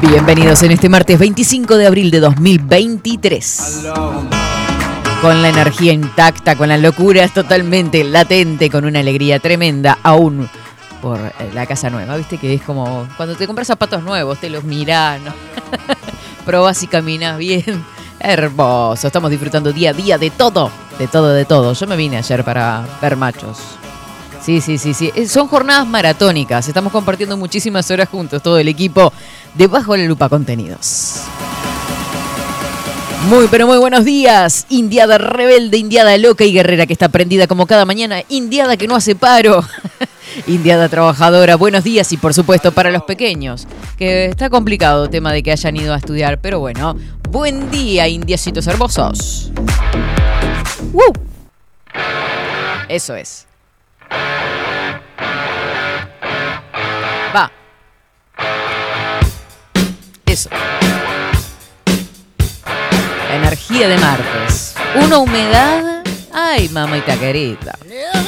Bienvenidos en este martes 25 de abril de 2023. Con la energía intacta, con las locuras totalmente latente, con una alegría tremenda, aún por eh, la casa nueva, ¿viste? Que es como cuando te compras zapatos nuevos, te los mirás, ¿no? Probás y caminas bien. Hermoso, estamos disfrutando día a día de todo, de todo, de todo. Yo me vine ayer para ver machos. Sí, sí, sí, sí. Eh, Son jornadas maratónicas. Estamos compartiendo muchísimas horas juntos, todo el equipo de Bajo la Lupa Contenidos. Muy, pero muy buenos días. Indiada rebelde, indiada loca y guerrera que está prendida como cada mañana. Indiada que no hace paro. Indiada trabajadora, buenos días y por supuesto para los pequeños, que está complicado el tema de que hayan ido a estudiar, pero bueno, buen día, indiecitos hermosos. ¡Woo! Eso es. Va. Eso. La energía de martes. Una humedad. Ay, mamita querida.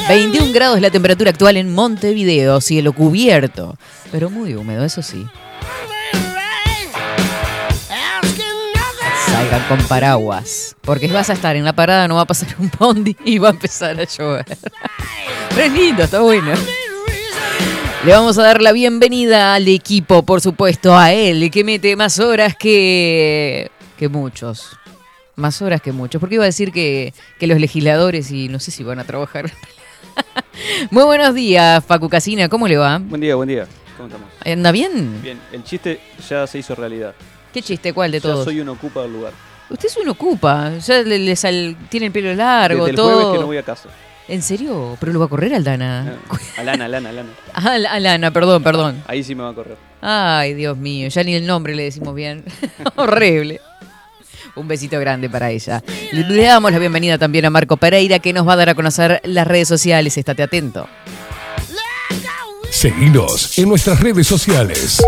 21 grados la temperatura actual en Montevideo, cielo cubierto, pero muy húmedo, eso sí. Con paraguas, porque vas a estar en la parada, no va a pasar un bondi y va a empezar a llover. Pero es lindo, está bueno. Le vamos a dar la bienvenida al equipo, por supuesto, a él, que mete más horas que, que muchos. Más horas que muchos. Porque iba a decir que, que los legisladores y no sé si van a trabajar. Muy buenos días, Facu Casina, ¿cómo le va? Buen día, buen día. ¿Cómo estamos? ¿Anda bien? Bien, el chiste ya se hizo realidad. ¿Qué chiste? ¿Cuál de Ya todos? soy un ocupa del lugar. Usted es un ocupa, ya le, le sal- tiene el pelo largo, Desde el todo. jueves que no voy a casa. ¿En serio? ¿Pero lo va a correr Aldana? Alana, Alana, Alana. Ah, Al- Alana, perdón, perdón. Ahí sí me va a correr. Ay, Dios mío, ya ni el nombre le decimos bien. Horrible. Un besito grande para ella. Le le damos la bienvenida también a Marco Pereira, que nos va a dar a conocer las redes sociales. Estate atento. Seguinos en nuestras redes sociales.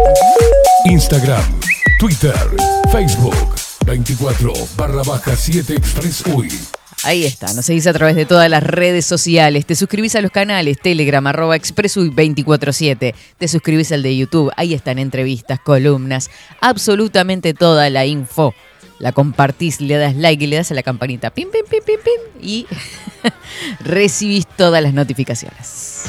Instagram, Twitter, Facebook, 24 barra baja 7 Express UI. Ahí está, nos seguís a través de todas las redes sociales, te suscribís a los canales Telegram, arroba expresuy247, te suscribís al de YouTube, ahí están entrevistas, columnas, absolutamente toda la info. La compartís, le das like y le das a la campanita, pim, pim, pim, pim, pim, y recibís todas las notificaciones.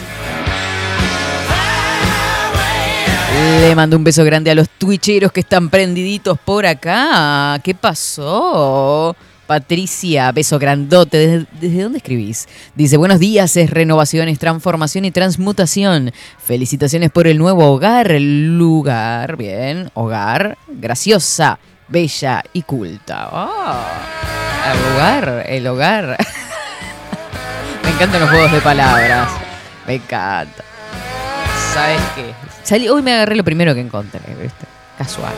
Le mando un beso grande a los twitcheros que están prendiditos por acá. ¿Qué pasó? Patricia, beso grandote. ¿Desde, desde dónde escribís? Dice, buenos días, es renovaciones, transformación y transmutación. Felicitaciones por el nuevo hogar, el lugar, bien, hogar, graciosa, bella y culta. Ah, el lugar, el hogar. Me encantan los juegos de palabras. Me encanta. ¿Sabes qué? Hoy me agarré lo primero que encontré. Casual.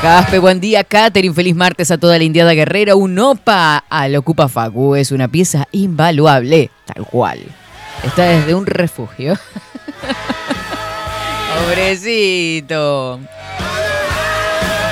Caspe, buen día. Catherine, feliz martes a toda la indiada guerrera. Un opa al Ocupa Facu. Es una pieza invaluable, tal cual. Está desde un refugio. Pobrecito.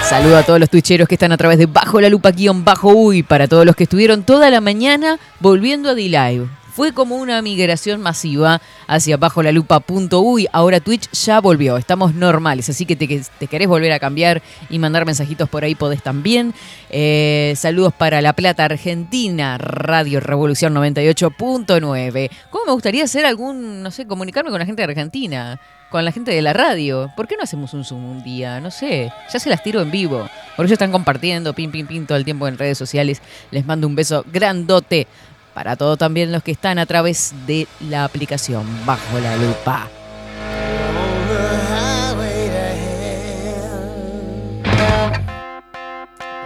Saludo a todos los twitcheros que están a través de Bajo la Lupa guion Bajo Uy. Para todos los que estuvieron toda la mañana volviendo a D-Live. Fue como una migración masiva hacia bajo la lupa.uy. Ahora Twitch ya volvió. Estamos normales. Así que te, te querés volver a cambiar y mandar mensajitos por ahí, podés también. Eh, saludos para La Plata, Argentina. Radio Revolución 98.9. ¿Cómo me gustaría hacer algún, no sé, comunicarme con la gente de Argentina? Con la gente de la radio. ¿Por qué no hacemos un Zoom un día? No sé. Ya se las tiro en vivo. Por ello están compartiendo, pin, pin, pin, todo el tiempo en redes sociales. Les mando un beso grandote para todos también los que están a través de la aplicación Bajo la Lupa.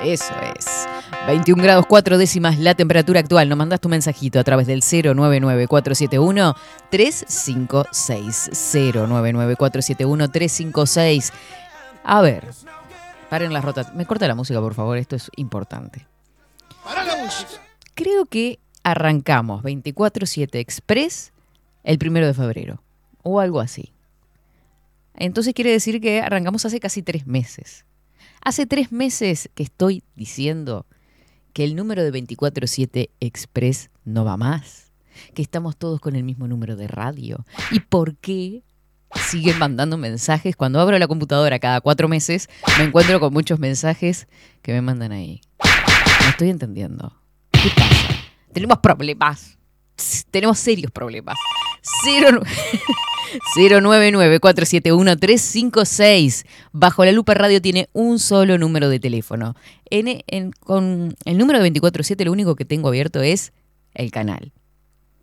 Eso es. 21 grados 4 décimas la temperatura actual. Nos mandas tu mensajito a través del 099-471-356. 099-471-356. A ver, paren las rotas. Me corta la música, por favor, esto es importante. Creo que arrancamos 24-7 Express el primero de febrero, o algo así. Entonces quiere decir que arrancamos hace casi tres meses. Hace tres meses que estoy diciendo que el número de 24-7 Express no va más, que estamos todos con el mismo número de radio. ¿Y por qué siguen mandando mensajes? Cuando abro la computadora cada cuatro meses, me encuentro con muchos mensajes que me mandan ahí. No estoy entendiendo. ¿Qué pasa? Tenemos problemas. Tenemos serios problemas. Cero... 099-471-356. Bajo la lupa radio tiene un solo número de teléfono. Con el número de 247 lo único que tengo abierto es el canal.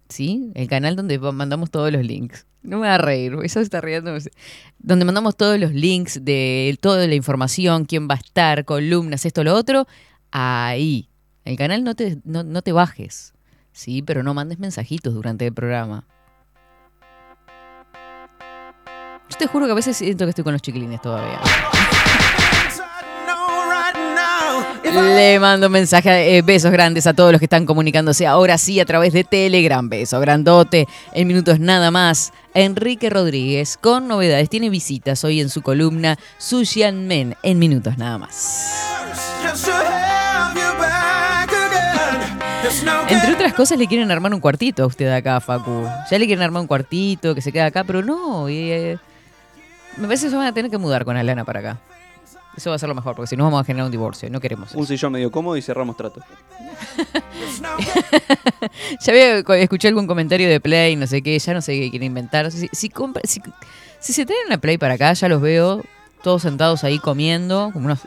¿Sí? El canal donde mandamos todos los links. No me va a reír, eso está riendo. Donde mandamos todos los links de toda la información, quién va a estar, columnas, esto, lo otro. Ahí. El canal no te, no, no te bajes. Sí, pero no mandes mensajitos durante el programa. Yo te juro que a veces siento que estoy con los chiquilines todavía. Le mando mensaje, eh, besos grandes a todos los que están comunicándose ahora sí a través de Telegram. Beso grandote. En minutos nada más. Enrique Rodríguez con novedades. Tiene visitas hoy en su columna Sushian Men. En minutos nada más. Entre otras cosas le quieren armar un cuartito a usted acá, Facu. Ya le quieren armar un cuartito que se queda acá, pero no. Eh, me parece que se van a tener que mudar con Alana para acá. Eso va a ser lo mejor, porque si no vamos a generar un divorcio. No queremos eso. Un sillón medio cómodo y cerramos trato. ya había, escuché algún comentario de Play, no sé qué, ya no sé qué quieren inventar. Si, si, se traen una Play para acá, ya los veo todos sentados ahí comiendo, como unos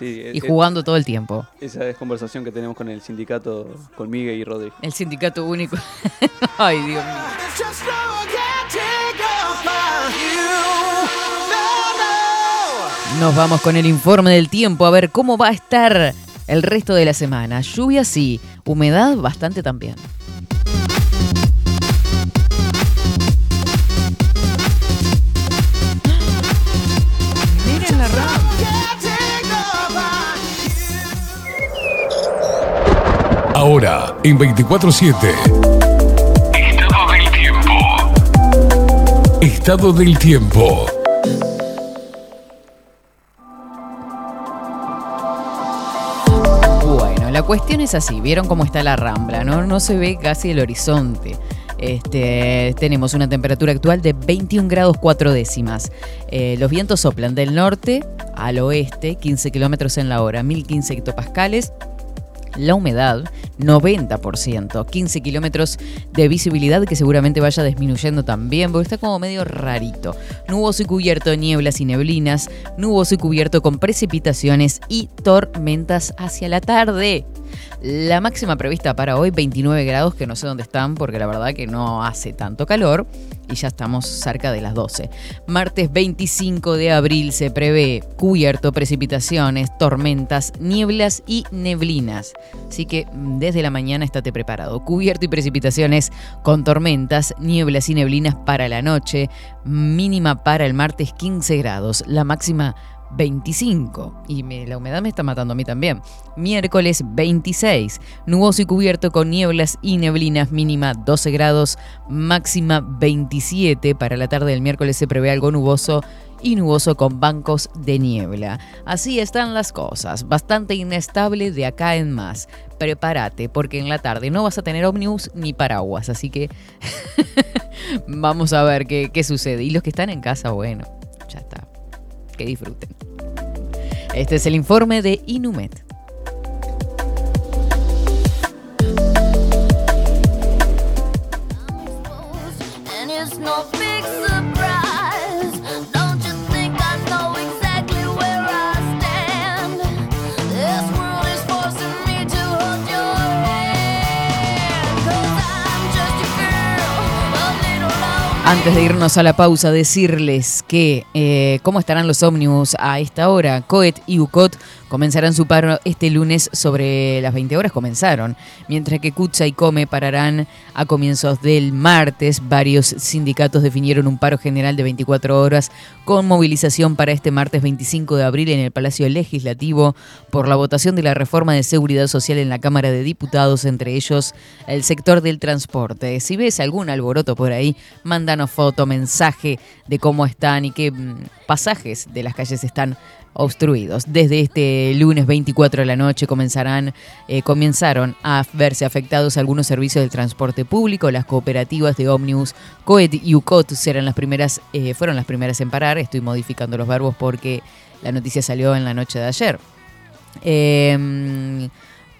y jugando todo el tiempo. Esa es conversación que tenemos con el sindicato, con Miguel y Rodri. El sindicato único. Ay, Dios mío. Nos vamos con el informe del tiempo a ver cómo va a estar el resto de la semana. Lluvia sí, humedad bastante también. Ahora, en 24-7. Estado del tiempo. Estado del tiempo. la cuestión es así, vieron cómo está la rambla, ¿no? No se ve casi el horizonte. Este, tenemos una temperatura actual de 21 grados 4 décimas. Eh, los vientos soplan del norte al oeste, 15 kilómetros en la hora, 1015 hectopascales. La humedad 90%, 15 kilómetros de visibilidad que seguramente vaya disminuyendo también, porque está como medio rarito. Nuboso y cubierto, nieblas y neblinas, nuboso y cubierto con precipitaciones y tormentas hacia la tarde. La máxima prevista para hoy 29 grados, que no sé dónde están porque la verdad que no hace tanto calor y ya estamos cerca de las 12. Martes 25 de abril se prevé cubierto, precipitaciones, tormentas, nieblas y neblinas. Así que mm, desde la mañana estate preparado. Cubierto y precipitaciones con tormentas, nieblas y neblinas para la noche. Mínima para el martes 15 grados. La máxima 25. Y la humedad me está matando a mí también. Miércoles 26. Nuboso y cubierto con nieblas y neblinas mínima 12 grados, máxima 27. Para la tarde del miércoles se prevé algo nuboso y nuboso con bancos de niebla. Así están las cosas, bastante inestable de acá en más. Prepárate, porque en la tarde no vas a tener ómnibus ni paraguas, así que vamos a ver qué, qué sucede. Y los que están en casa, bueno, ya está que disfruten. Este es el informe de Inumet. Antes de irnos a la pausa, decirles que eh, cómo estarán los ómnibus a esta hora. COET y UCOT comenzarán su paro este lunes sobre las 20 horas, comenzaron, mientras que Kutza y Come pararán a comienzos del martes. Varios sindicatos definieron un paro general de 24 horas con movilización para este martes 25 de abril en el Palacio Legislativo por la votación de la reforma de seguridad social en la Cámara de Diputados, entre ellos el sector del transporte. Si ves algún alboroto por ahí, mándanos foto, mensaje de cómo están y qué mm, pasajes de las calles están obstruidos. Desde este lunes 24 de la noche comenzarán, eh, comenzaron a verse afectados algunos servicios del transporte público. Las cooperativas de Omnibus, Coet y UCOT serán las primeras, eh, fueron las primeras en parar. Estoy modificando los verbos porque la noticia salió en la noche de ayer. Em,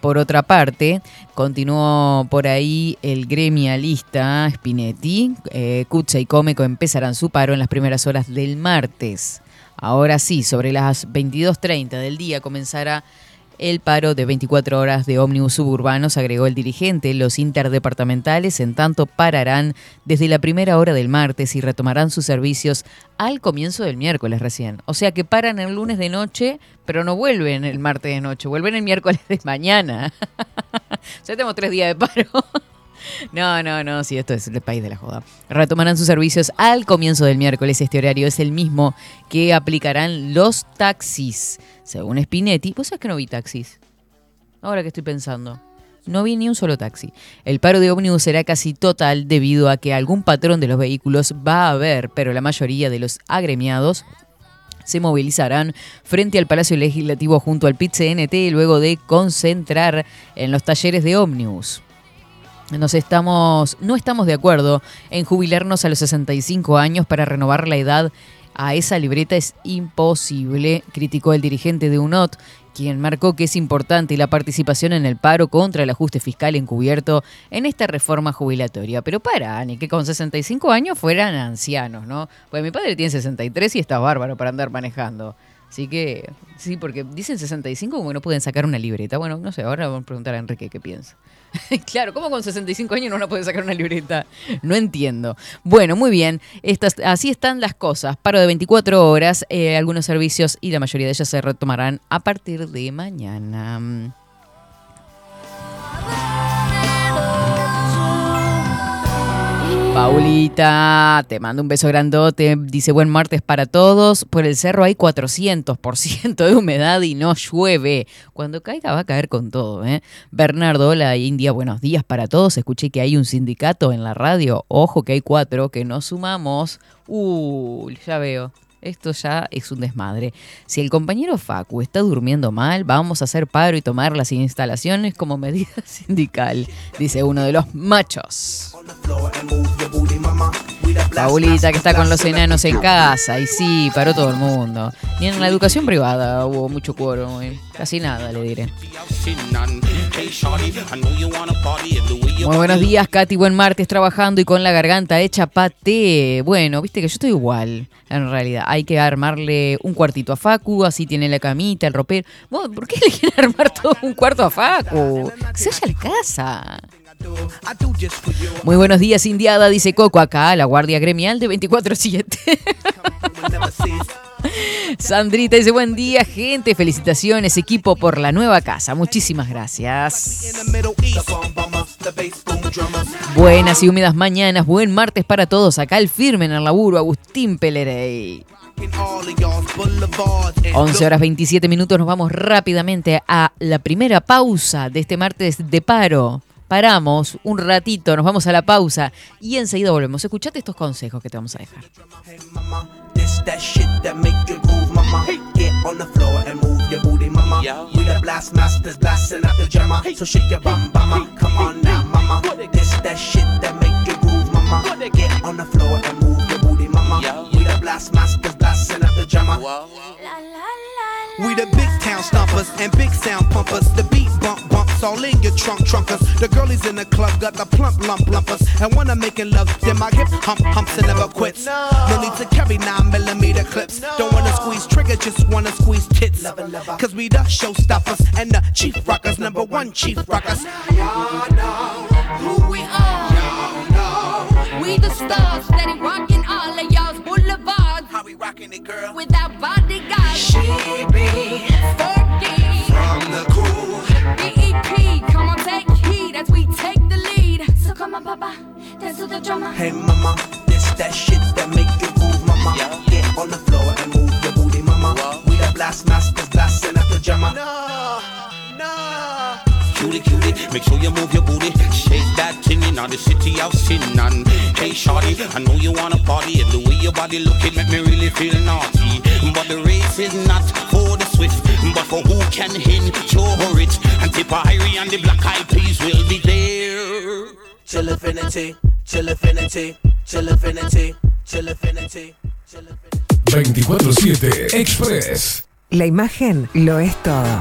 por otra parte, continuó por ahí el gremialista Spinetti. Eh, y Comeco empezarán su paro en las primeras horas del martes. Ahora sí, sobre las 22.30 del día comenzará el paro de 24 horas de ómnibus suburbanos, agregó el dirigente. Los interdepartamentales, en tanto, pararán desde la primera hora del martes y retomarán sus servicios al comienzo del miércoles recién. O sea que paran el lunes de noche, pero no vuelven el martes de noche, vuelven el miércoles de mañana. sea, tenemos tres días de paro. No, no, no, sí, esto es el país de la joda. Retomarán sus servicios al comienzo del miércoles. Este horario es el mismo que aplicarán los taxis. Según Spinetti, ¿vos sabés que no vi taxis? Ahora que estoy pensando. No vi ni un solo taxi. El paro de ómnibus será casi total debido a que algún patrón de los vehículos va a haber, pero la mayoría de los agremiados se movilizarán frente al Palacio Legislativo junto al PIT-CNT luego de concentrar en los talleres de ómnibus. Nos estamos, no estamos de acuerdo en jubilarnos a los 65 años para renovar la edad a esa libreta es imposible, criticó el dirigente de UNOT, quien marcó que es importante la participación en el paro contra el ajuste fiscal encubierto en esta reforma jubilatoria. Pero para, ni que con 65 años fueran ancianos, ¿no? Pues mi padre tiene 63 y está bárbaro para andar manejando. Así que, sí, porque dicen 65 como que no pueden sacar una libreta. Bueno, no sé, ahora vamos a preguntar a Enrique qué piensa. claro, ¿cómo con 65 años no puede sacar una libreta? No entiendo. Bueno, muy bien. Estas, así están las cosas. Paro de 24 horas. Eh, algunos servicios y la mayoría de ellos se retomarán a partir de mañana. Paulita, te mando un beso grandote. Dice buen martes para todos. Por el cerro hay 400% de humedad y no llueve. Cuando caiga va a caer con todo. ¿eh? Bernardo, hola India, buenos días para todos. Escuché que hay un sindicato en la radio. Ojo que hay cuatro, que nos sumamos. Uh, ya veo. Esto ya es un desmadre. Si el compañero Facu está durmiendo mal, vamos a hacer paro y tomar las instalaciones como medida sindical, dice uno de los machos. Paulita que está con los enanos en casa y sí, paró todo el mundo. Ni en la educación privada hubo mucho cuero, casi nada le diré. Muy buenos días, Katy. Buen martes trabajando y con la garganta hecha pate. Bueno, viste que yo estoy igual, en realidad. Hay que armarle un cuartito a Facu, así tiene la camita, el ropero. ¿Por qué le quieren armar todo un cuarto a Facu? Se vaya a casa. Muy buenos días, Indiada, dice Coco acá, la guardia gremial de 24-7. Sandrita dice, buen día, gente. Felicitaciones, equipo, por la nueva casa. Muchísimas gracias. Buenas y húmedas mañanas. Buen martes para todos. Acá el firme en el laburo, Agustín Pelerey. 11 horas 27 minutos. Nos vamos rápidamente a la primera pausa de este martes de paro paramos un ratito, nos vamos a la pausa y enseguida volvemos. Escuchate estos consejos que te vamos a dejar. That shit that make you groove, mama. Hey. Get on the floor and move your booty, mama. Yeah. We the blast masters blasting out the jammer. Hey. So shake your bum, mama. Hey. Come on now, mama. This that shit that make you groove, mama. Get on the floor and move your booty, mama. Yeah. We the blast masters blasting out the jammer. La, la, la, we the big town stompers and big sound pumpers. The beat bump bumps all in your trunk trunkers. The girlies in the club got the plump lump lumpers. And when I'm making love, then my hip hump humps and never quits. No, no need to carry nine millimeter clips. No. Don't wanna squeeze trigger, just wanna squeeze tits. Lover, lover. Cause we the showstoppers and the chief rockers, number one chief rockers. Y'all know who we are. Y'all know we the stars steady rocking all of y'all's boulevards. How we rocking it, girl? Without bodyguards. Hey mama, this that shit that make you move, mama. Yeah. Get on the floor and move your booty, mama. We the blast masters blasting out the jammer. No. Cutie, cutie, make sure you move your booty. Shake that thing in the city of sin. And hey, shorty, I know you wanna party. And the way your body looking make me really feel naughty. But the race is not for the swift, but for who can endure it. And Tipperary and the black eyed peas will be there. Chill affinity, chill affinity, chill affinity, chill affinity, chill affinity. 24-7 Express. La imagen lo es todo.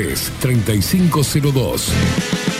3502.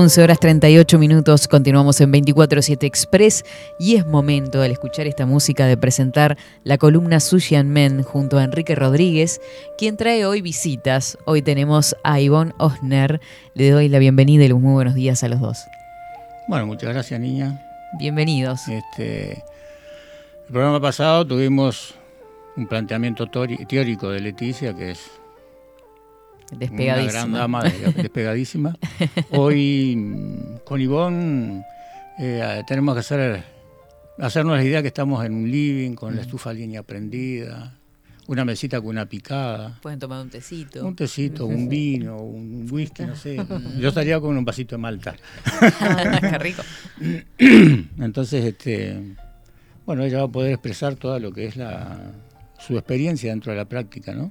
11 horas 38 minutos, continuamos en 24-7 Express y es momento al escuchar esta música de presentar la columna Sushi and Men junto a Enrique Rodríguez, quien trae hoy visitas. Hoy tenemos a Ivonne Osner. Le doy la bienvenida y los muy buenos días a los dos. Bueno, muchas gracias niña. Bienvenidos. Este, el programa pasado tuvimos un planteamiento teórico de Leticia que es Despegadísima. Una gran dama despegadísima. Hoy mm, con Ivonne eh, tenemos que hacer, hacernos la idea que estamos en un living con la estufa línea prendida, una mesita con una picada, Pueden tomar un tecito. un tecito, un vino, un whisky, no sé. Yo estaría con un vasito de malta. Qué rico. Entonces, este, bueno, ella va a poder expresar todo lo que es la, su experiencia dentro de la práctica, ¿no?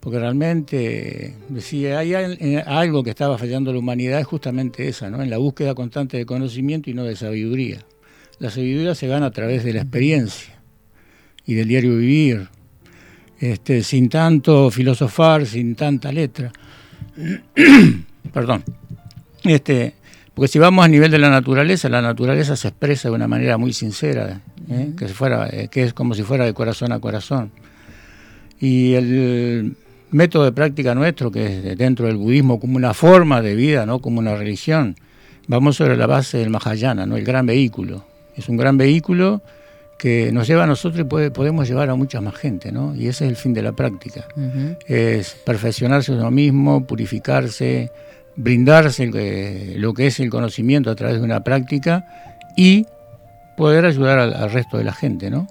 Porque realmente, si hay eh, algo que estaba fallando la humanidad es justamente esa, ¿no? En la búsqueda constante de conocimiento y no de sabiduría. La sabiduría se gana a través de la experiencia y del diario vivir, este, sin tanto filosofar, sin tanta letra. Perdón. Este, porque si vamos a nivel de la naturaleza, la naturaleza se expresa de una manera muy sincera, ¿eh? que, fuera, eh, que es como si fuera de corazón a corazón. Y el método de práctica nuestro, que es dentro del budismo como una forma de vida, no como una religión, vamos sobre la base del Mahayana, ¿no? el gran vehículo. Es un gran vehículo que nos lleva a nosotros y puede- podemos llevar a mucha más gente, ¿no? Y ese es el fin de la práctica es perfeccionarse uno mismo, purificarse, brindarse que- lo que es el conocimiento a través de una práctica y poder ayudar al, al resto de la gente, ¿no?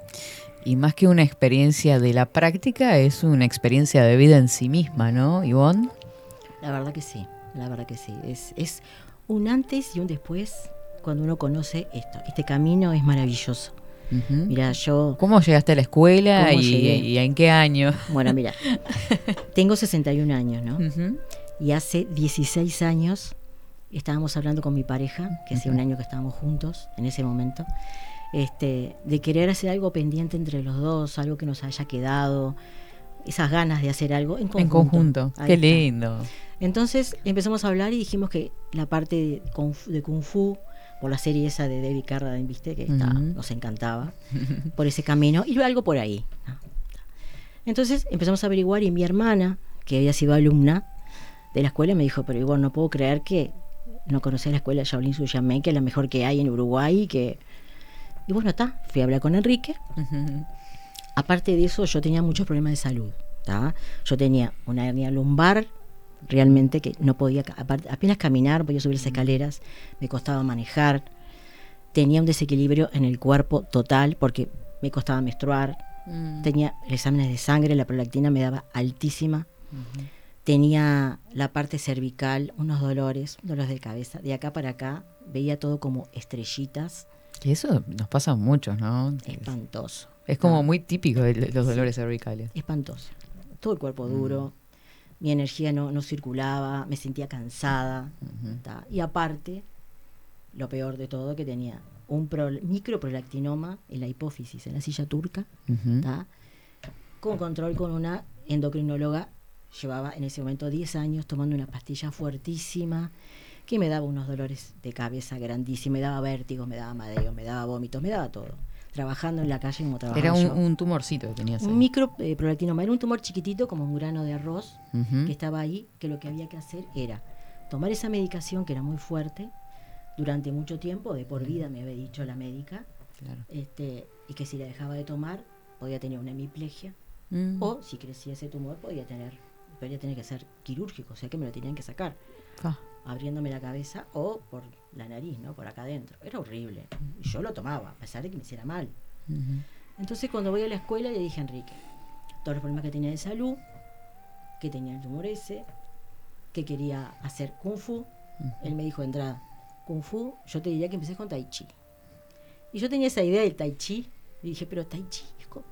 Y más que una experiencia de la práctica, es una experiencia de vida en sí misma, ¿no, Ivonne? La verdad que sí, la verdad que sí. Es, es un antes y un después cuando uno conoce esto. Este camino es maravilloso. Ujú. Mira, yo, ¿Cómo llegaste a la escuela ¿Cómo y, y en qué año? bueno, mira, tengo 61 años, ¿no? Ujú. Y hace 16 años estábamos hablando con mi pareja, que hacía un año que estábamos juntos en ese momento, este, de querer hacer algo pendiente entre los dos, algo que nos haya quedado, esas ganas de hacer algo en conjunto. En conjunto. Ahí Qué está. lindo. Entonces empezamos a hablar y dijimos que la parte de Kung Fu, de Kung Fu, por la serie esa de David Carradine, viste, que está- nos encantaba, por ese camino, y algo por ahí. Entonces empezamos a averiguar y mi hermana, que había sido alumna de la escuela, me dijo, pero igual no puedo creer que no conocés la escuela Shaolin Suyamé, que es la mejor que hay en Uruguay, y que... Y bueno, está, fui a hablar con Enrique. Aparte de eso, yo tenía muchos problemas de salud. ¿tá? Yo tenía una hernia lumbar, realmente que no podía, apenas caminar, podía subir las escaleras, me costaba manejar. Tenía un desequilibrio en el cuerpo total porque me costaba menstruar. Mm. Tenía exámenes de sangre, la prolactina me daba altísima. Tenía la parte cervical, unos dolores, dolores de cabeza. De acá para acá veía todo como estrellitas, Y eso nos pasa a muchos, ¿no? espantoso. Es como muy típico de los dolores cervicales. espantoso. Todo el cuerpo duro, mi energía no, no circulaba, me sentía cansada. Y aparte, lo peor de todo, que tenía un pro- microprolactinoma en la hipófisis, en la silla turca, con control con una endocrinóloga. Llevaba en ese momento 10 años tomando una pastilla fuertísima que me daba unos dolores de cabeza grandísimos, me daba vértigo, me daba mareo, me daba vómitos, me daba todo. Trabajando en la calle como trabajaba Era un, yo. un tumorcito que tenías ahí. Un micro eh, prolactinoma era un tumor chiquitito como un grano de arroz que estaba ahí, que lo que había que hacer era tomar esa medicación que era muy fuerte durante mucho tiempo, de por vida me había dicho la médica, Claro. este, y que si la dejaba de tomar podía tener una hemiplegia Mm. o si crecía ese tumor podía tener podía tener que ser quirúrgico, o sea que me lo tenían que sacar, Ah. Abriéndome la cabeza o por la nariz, ¿no? Por acá adentro. Era horrible. Y yo lo tomaba, a pesar de que me hiciera mal. Entonces cuando voy a la escuela le dije a Enrique todos los problemas que tenía de salud, que tenía el tumor ese, que quería hacer kung fu. Él me dijo de entrada, kung fu, yo te diría que empecé con tai chi. Y yo tenía esa idea del tai chi, y dije, pero tai chi es co-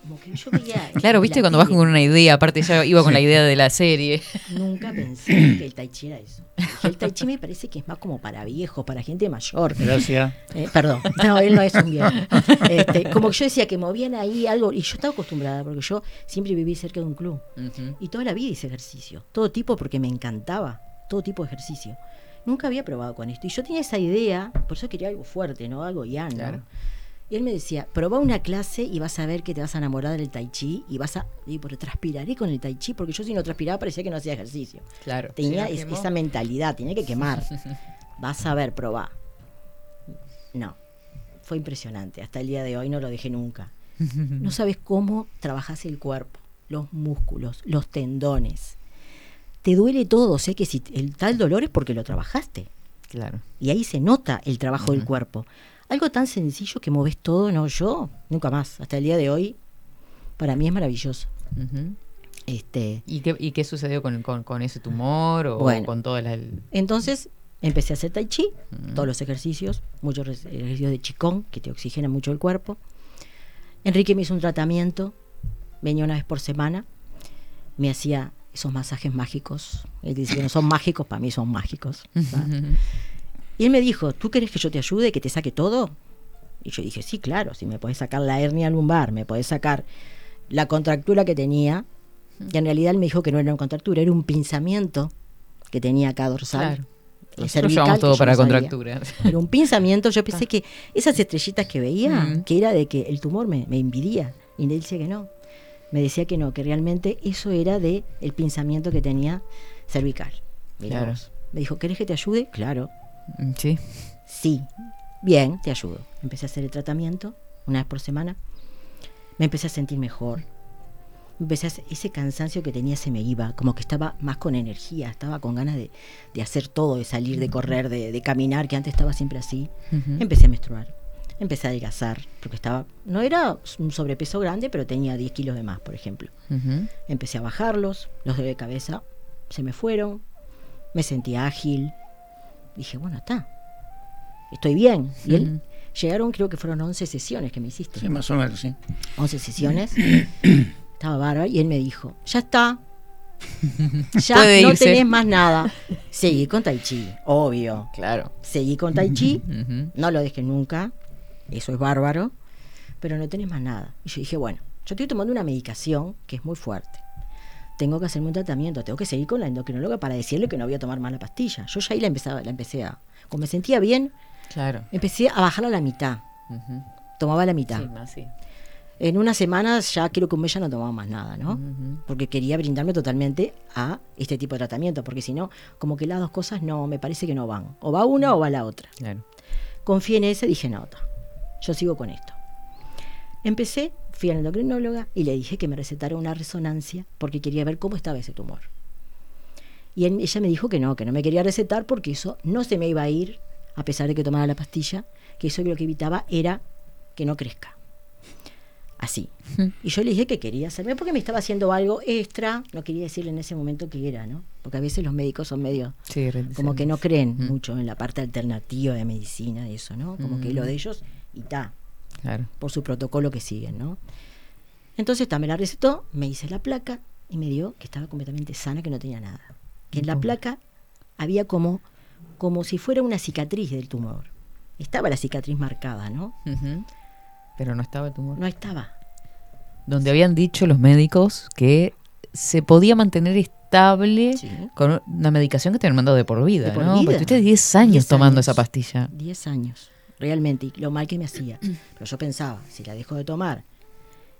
como, que yo veía... Claro, viste cuando vas con una idea, aparte ya iba con la idea de la serie. Nunca pensé que el tai chi era eso. El tai chi me parece que es más como para viejos, para gente mayor. Gracias. Eh, perdón, no, él no es un viejo. Este, como que yo decía que movían ahí algo, y yo estaba acostumbrada, porque yo siempre viví cerca de un club. Y toda la vida hice ejercicio, todo tipo porque me encantaba, todo tipo de ejercicio. Nunca había probado con esto. Y yo tenía esa idea, por eso quería algo fuerte, ¿no? Algo ya, ¿no? Y él me decía, probá una clase y vas a ver que te vas a enamorar del tai chi y vas a... Y transpiraré con el tai chi, porque yo si no transpiraba parecía que no hacía ejercicio. Claro. Tenía Sí, es- quemó. esa mentalidad, tenía que quemar. Vas a ver, probá. No, fue impresionante. Hasta el día de hoy no lo dejé nunca. No sabes cómo trabajas el cuerpo, los músculos, los tendones. Te duele todo, sé que si el tal dolor es porque lo trabajaste. Claro. Y ahí se nota el trabajo del cuerpo. Algo tan sencillo que moves todo, no yo, nunca más. Hasta el día de hoy Para mí es maravilloso. Este, ¿Y qué, y qué sucedió con, con- con ese tumor o Bueno. con todo la- el... entonces empecé a hacer tai chi, todos los ejercicios, muchos ejercicios de chicón que te oxigenan mucho el cuerpo. Enrique me hizo un tratamiento, venía una vez por semana, me hacía esos masajes mágicos. Él dice que no son mágicos, para mí son mágicos. Y él me dijo, ¿tú querés que yo te ayude, que te saque todo? Y yo dije, sí, claro, si me podés sacar la hernia lumbar, me podés sacar la contractura que tenía, que en realidad él me dijo que no era una contractura, era un pinzamiento que tenía acá dorsal. Claro. eh, Nosotros llevamos todo para no contractura. Era un pinzamiento, yo pensé que esas estrellitas que veía, Mm. que era de que el tumor me, me impidía. Y él decía que no. Me decía que no, que realmente eso era de el pinzamiento que tenía cervical. Mirá Claro. vos. Me dijo, ¿querés que te ayude? Claro. Mm, Sí. Sí. Bien, te ayudo. Empecé a hacer el tratamiento una vez por semana. Me empecé a sentir mejor. Empecé a ese cansancio que tenía se me iba, como que estaba más con energía, estaba con ganas de, de hacer todo, de salir, de correr, de, de caminar, que antes estaba siempre así. Empecé a menstruar, empecé a adelgazar, porque estaba, no era un sobrepeso grande, pero tenía 10 kilos de más, por ejemplo. Empecé a bajarlos, los de cabeza se me fueron, me sentí ágil. Dije, bueno, está, estoy bien. Y él, llegaron, creo que fueron 11 sesiones que me hiciste. Sí, más o menos, sí. 11 sesiones. Estaba bárbaro y él me dijo, ya está. Ya Puede no irse. tenés más nada. Seguí con Tai Chi, obvio. Claro. Seguí con Tai Chi, no lo dejes nunca. Eso es bárbaro. Pero no tenés más nada. Y yo dije, bueno, yo estoy tomando una medicación que es muy fuerte. Tengo que hacerme un tratamiento, tengo que seguir con la endocrinóloga para decirle que no voy a tomar más la pastilla. Yo ya ahí la empezaba, la empecé a. Como me sentía bien, Claro. empecé a bajarla a la mitad. Tomaba la mitad. Sí, más sí. En unas semanas ya creo que un mes ya no tomaba más nada, ¿no? Porque quería brindarme totalmente a este tipo de tratamiento, porque si no, como que las dos cosas no, me parece que no van. O va una o va la otra. Claro. Confié en ese, dije, no, yo sigo con esto. Empecé, fui a la endocrinóloga y le dije que me recetara una resonancia porque quería ver cómo estaba ese tumor. Y él- ella me dijo que no, que no me quería recetar porque eso no se me iba a ir, a pesar de que tomara la pastilla, que eso lo que evitaba era que no crezca. Así. Y yo le dije que quería hacerme porque me estaba haciendo algo extra, no quería decirle en ese momento que era, ¿no? Porque a veces los médicos son medio Sí, como que no creen Mm. mucho en la parte alternativa de medicina y eso, ¿no? Como que lo Mm. de ellos y ta, Claro. por su protocolo que siguen, ¿no? Entonces ta, me la recetó, me hice la placa y me dio que estaba completamente sana, que no tenía nada. Que en la placa había como, como si fuera una cicatriz del tumor. Estaba la cicatriz marcada, ¿no? Pero no estaba el tumor. No estaba. Donde habían dicho los médicos que se podía mantener estable Sí. con una medicación que te habían mandado de por vida, De por ¿no? vida. Porque tuviste 10 años 10 tomando años. esa pastilla. 10 años, realmente, y lo mal que me hacía. Pero yo pensaba, si la dejo de tomar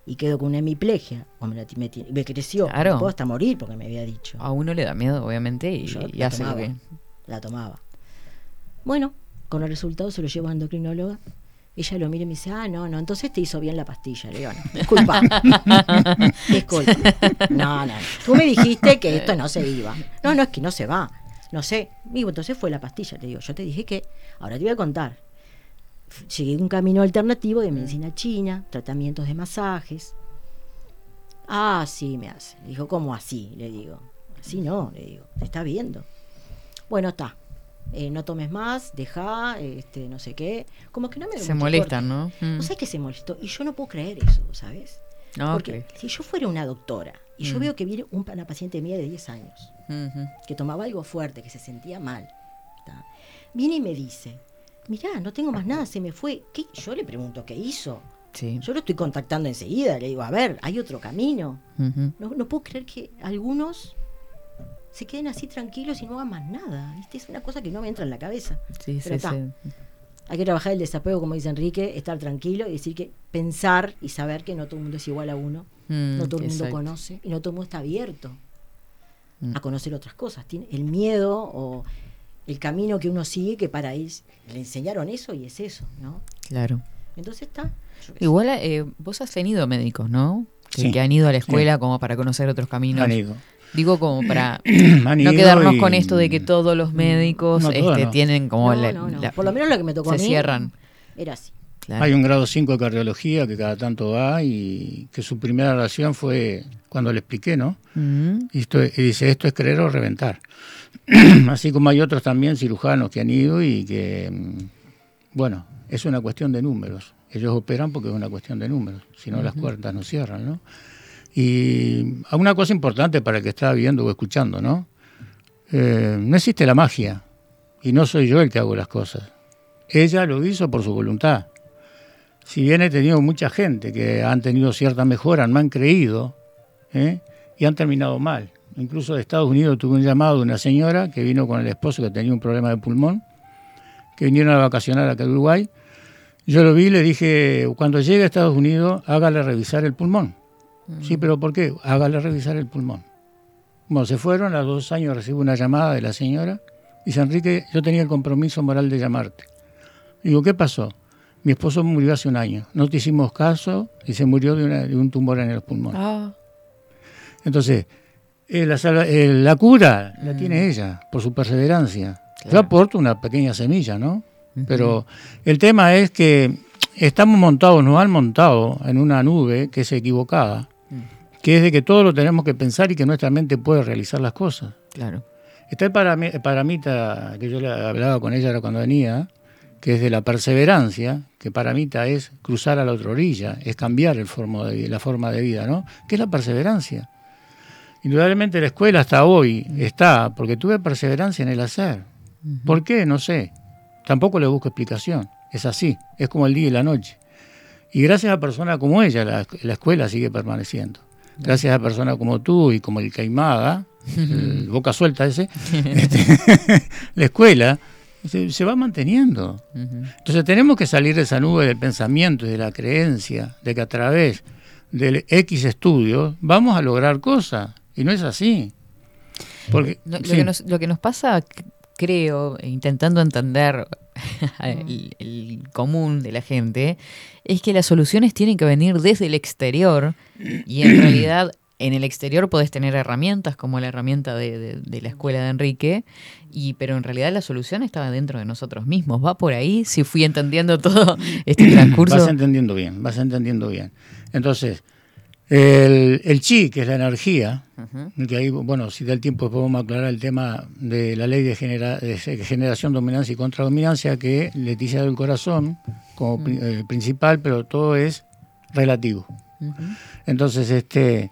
y quedo con una hemiplegia, o me, la me, me creció, Claro. me puedo hasta morir porque me había dicho. A uno le da miedo, obviamente, y, Yo y la hace lo tomaba, que... la tomaba. Bueno, con el resultado se lo llevo a la endocrinóloga. Ella lo mira y me dice, ah, no, no, entonces te hizo bien la pastilla. Le digo, no, disculpa. disculpa. No, no, tú me dijiste que esto no se iba. No, no, es que no se va. No sé. Digo, entonces fue la pastilla. Le digo, yo te dije que, ahora te voy a contar. Llegué a un camino alternativo de medicina china, tratamientos de masajes. Ah, sí, me hace. Dijo, ¿cómo así? Le digo, así no, le digo, te está viendo. Bueno, está. Eh, no tomes más, deja, este, no sé qué. Como que no me Se molestan, corte. ¿no? Mm. ¿Vos sabés que se molestó? Y yo no puedo creer eso, ¿sabes? Ah, Porque ok. si yo fuera una doctora y yo Mm. veo que viene un- una paciente mía de 10 años que tomaba algo fuerte, que se sentía mal, ¿tá? viene y me dice, mirá, no tengo más nada, se me fue. ¿Qué? Yo le pregunto, ¿qué hizo? Sí. Yo lo estoy contactando enseguida, le digo, a ver, hay otro camino. No, no puedo creer que algunos se queden así tranquilos y no hagan más nada. ¿viste? Es una cosa que no me entra en la cabeza. Sí, Pero sí, está. sí. Hay que trabajar el desapego, como dice Enrique, estar tranquilo y decir que pensar y saber que no todo el mundo es igual a uno, Mm, no todo el mundo exacto. conoce y no todo el mundo está abierto Mm. a conocer otras cosas. Tiene el miedo o el camino que uno sigue que para él le enseñaron eso y es eso, ¿no? Claro. Entonces está. Igual eh, vos has tenido médicos, ¿no? Que, Sí. que han ido a la escuela como para conocer otros caminos. Han ido. Digo como para no quedarnos y- con esto de que todos los médicos No, todos este, no. tienen como No, la- no, no. la- Por lo menos lo que me tocó se a mí cierran. era así. Claro. Hay un grado 5 de cardiología que cada tanto va y que su primera oración fue cuando le expliqué, ¿no? Mm. Y, esto- y dice, esto es creer o reventar. Así como hay otros también cirujanos que han ido y que, mm, bueno, es una cuestión de números. Ellos operan porque es una cuestión de números, si no las cuerdas no cierran, ¿no? Y una cosa importante para el que está viendo o escuchando, ¿no? Eh, no existe la magia y no soy yo el que hago las cosas. Ella lo hizo por su voluntad. Si bien he tenido mucha gente que han tenido cierta mejora, me han creído ¿eh? y han terminado mal. Incluso de Estados Unidos tuve un llamado de una señora que vino con el esposo que tenía un problema de pulmón, que vinieron a vacacionar acá de Uruguay. Yo lo vi y le dije, cuando llegue a Estados Unidos, hágale revisar el pulmón. Sí, pero ¿por qué? Hágale revisar el pulmón. Bueno, se fueron, a los dos años recibo una llamada de la señora. Dice, Enrique, yo tenía el compromiso moral de llamarte. Digo, ¿qué pasó? Mi esposo murió hace un año. No te hicimos caso y se murió de, una- de un tumor en el pulmón. Ah, Entonces, eh, la, eh, la cura la tiene ella por su perseverancia. Yo Claro. aporto una pequeña semilla, ¿no? Pero el tema es que estamos montados, nos han montado en una nube que es equivocada, que es de que todo lo tenemos que pensar y que nuestra mente puede realizar las cosas. claro. Está el parami- el paramita que yo le hablaba con ella cuando venía, que es de la perseverancia, que paramita es cruzar a la otra orilla, es cambiar el formo de la forma de vida, ¿no? Que es la perseverancia. Indudablemente la escuela hasta hoy está, porque tuve perseverancia en el hacer. ¿Por qué? No sé. Tampoco le busco explicación. Es así, es como el día y la noche. Y gracias a personas como ella, la, la escuela sigue permaneciendo. Gracias a personas como tú y como el Caimada, el boca suelta ese, este, la escuela se, se va manteniendo. Entonces tenemos que salir de esa nube del pensamiento y de la creencia de que a través del X estudio vamos a lograr cosas. Y no es así. Porque, lo, sí. que nos, lo que nos pasa, creo, intentando entender el, el común de la gente, es que las soluciones tienen que venir desde el exterior y en realidad en el exterior podés tener herramientas como la herramienta de, de- de la escuela de Enrique, y, pero en realidad la solución estaba dentro de nosotros mismos. ¿Va por ahí? Si fui entendiendo todo este transcurso. Vas entendiendo bien, vas entendiendo bien. Entonces, el, el chi, que es la energía, que ahí, bueno, si da el tiempo a aclarar el tema de la ley de, genera- de generación, dominancia y contradominancia, que Leticia del Corazón como eh, principal, pero todo es relativo. Entonces, este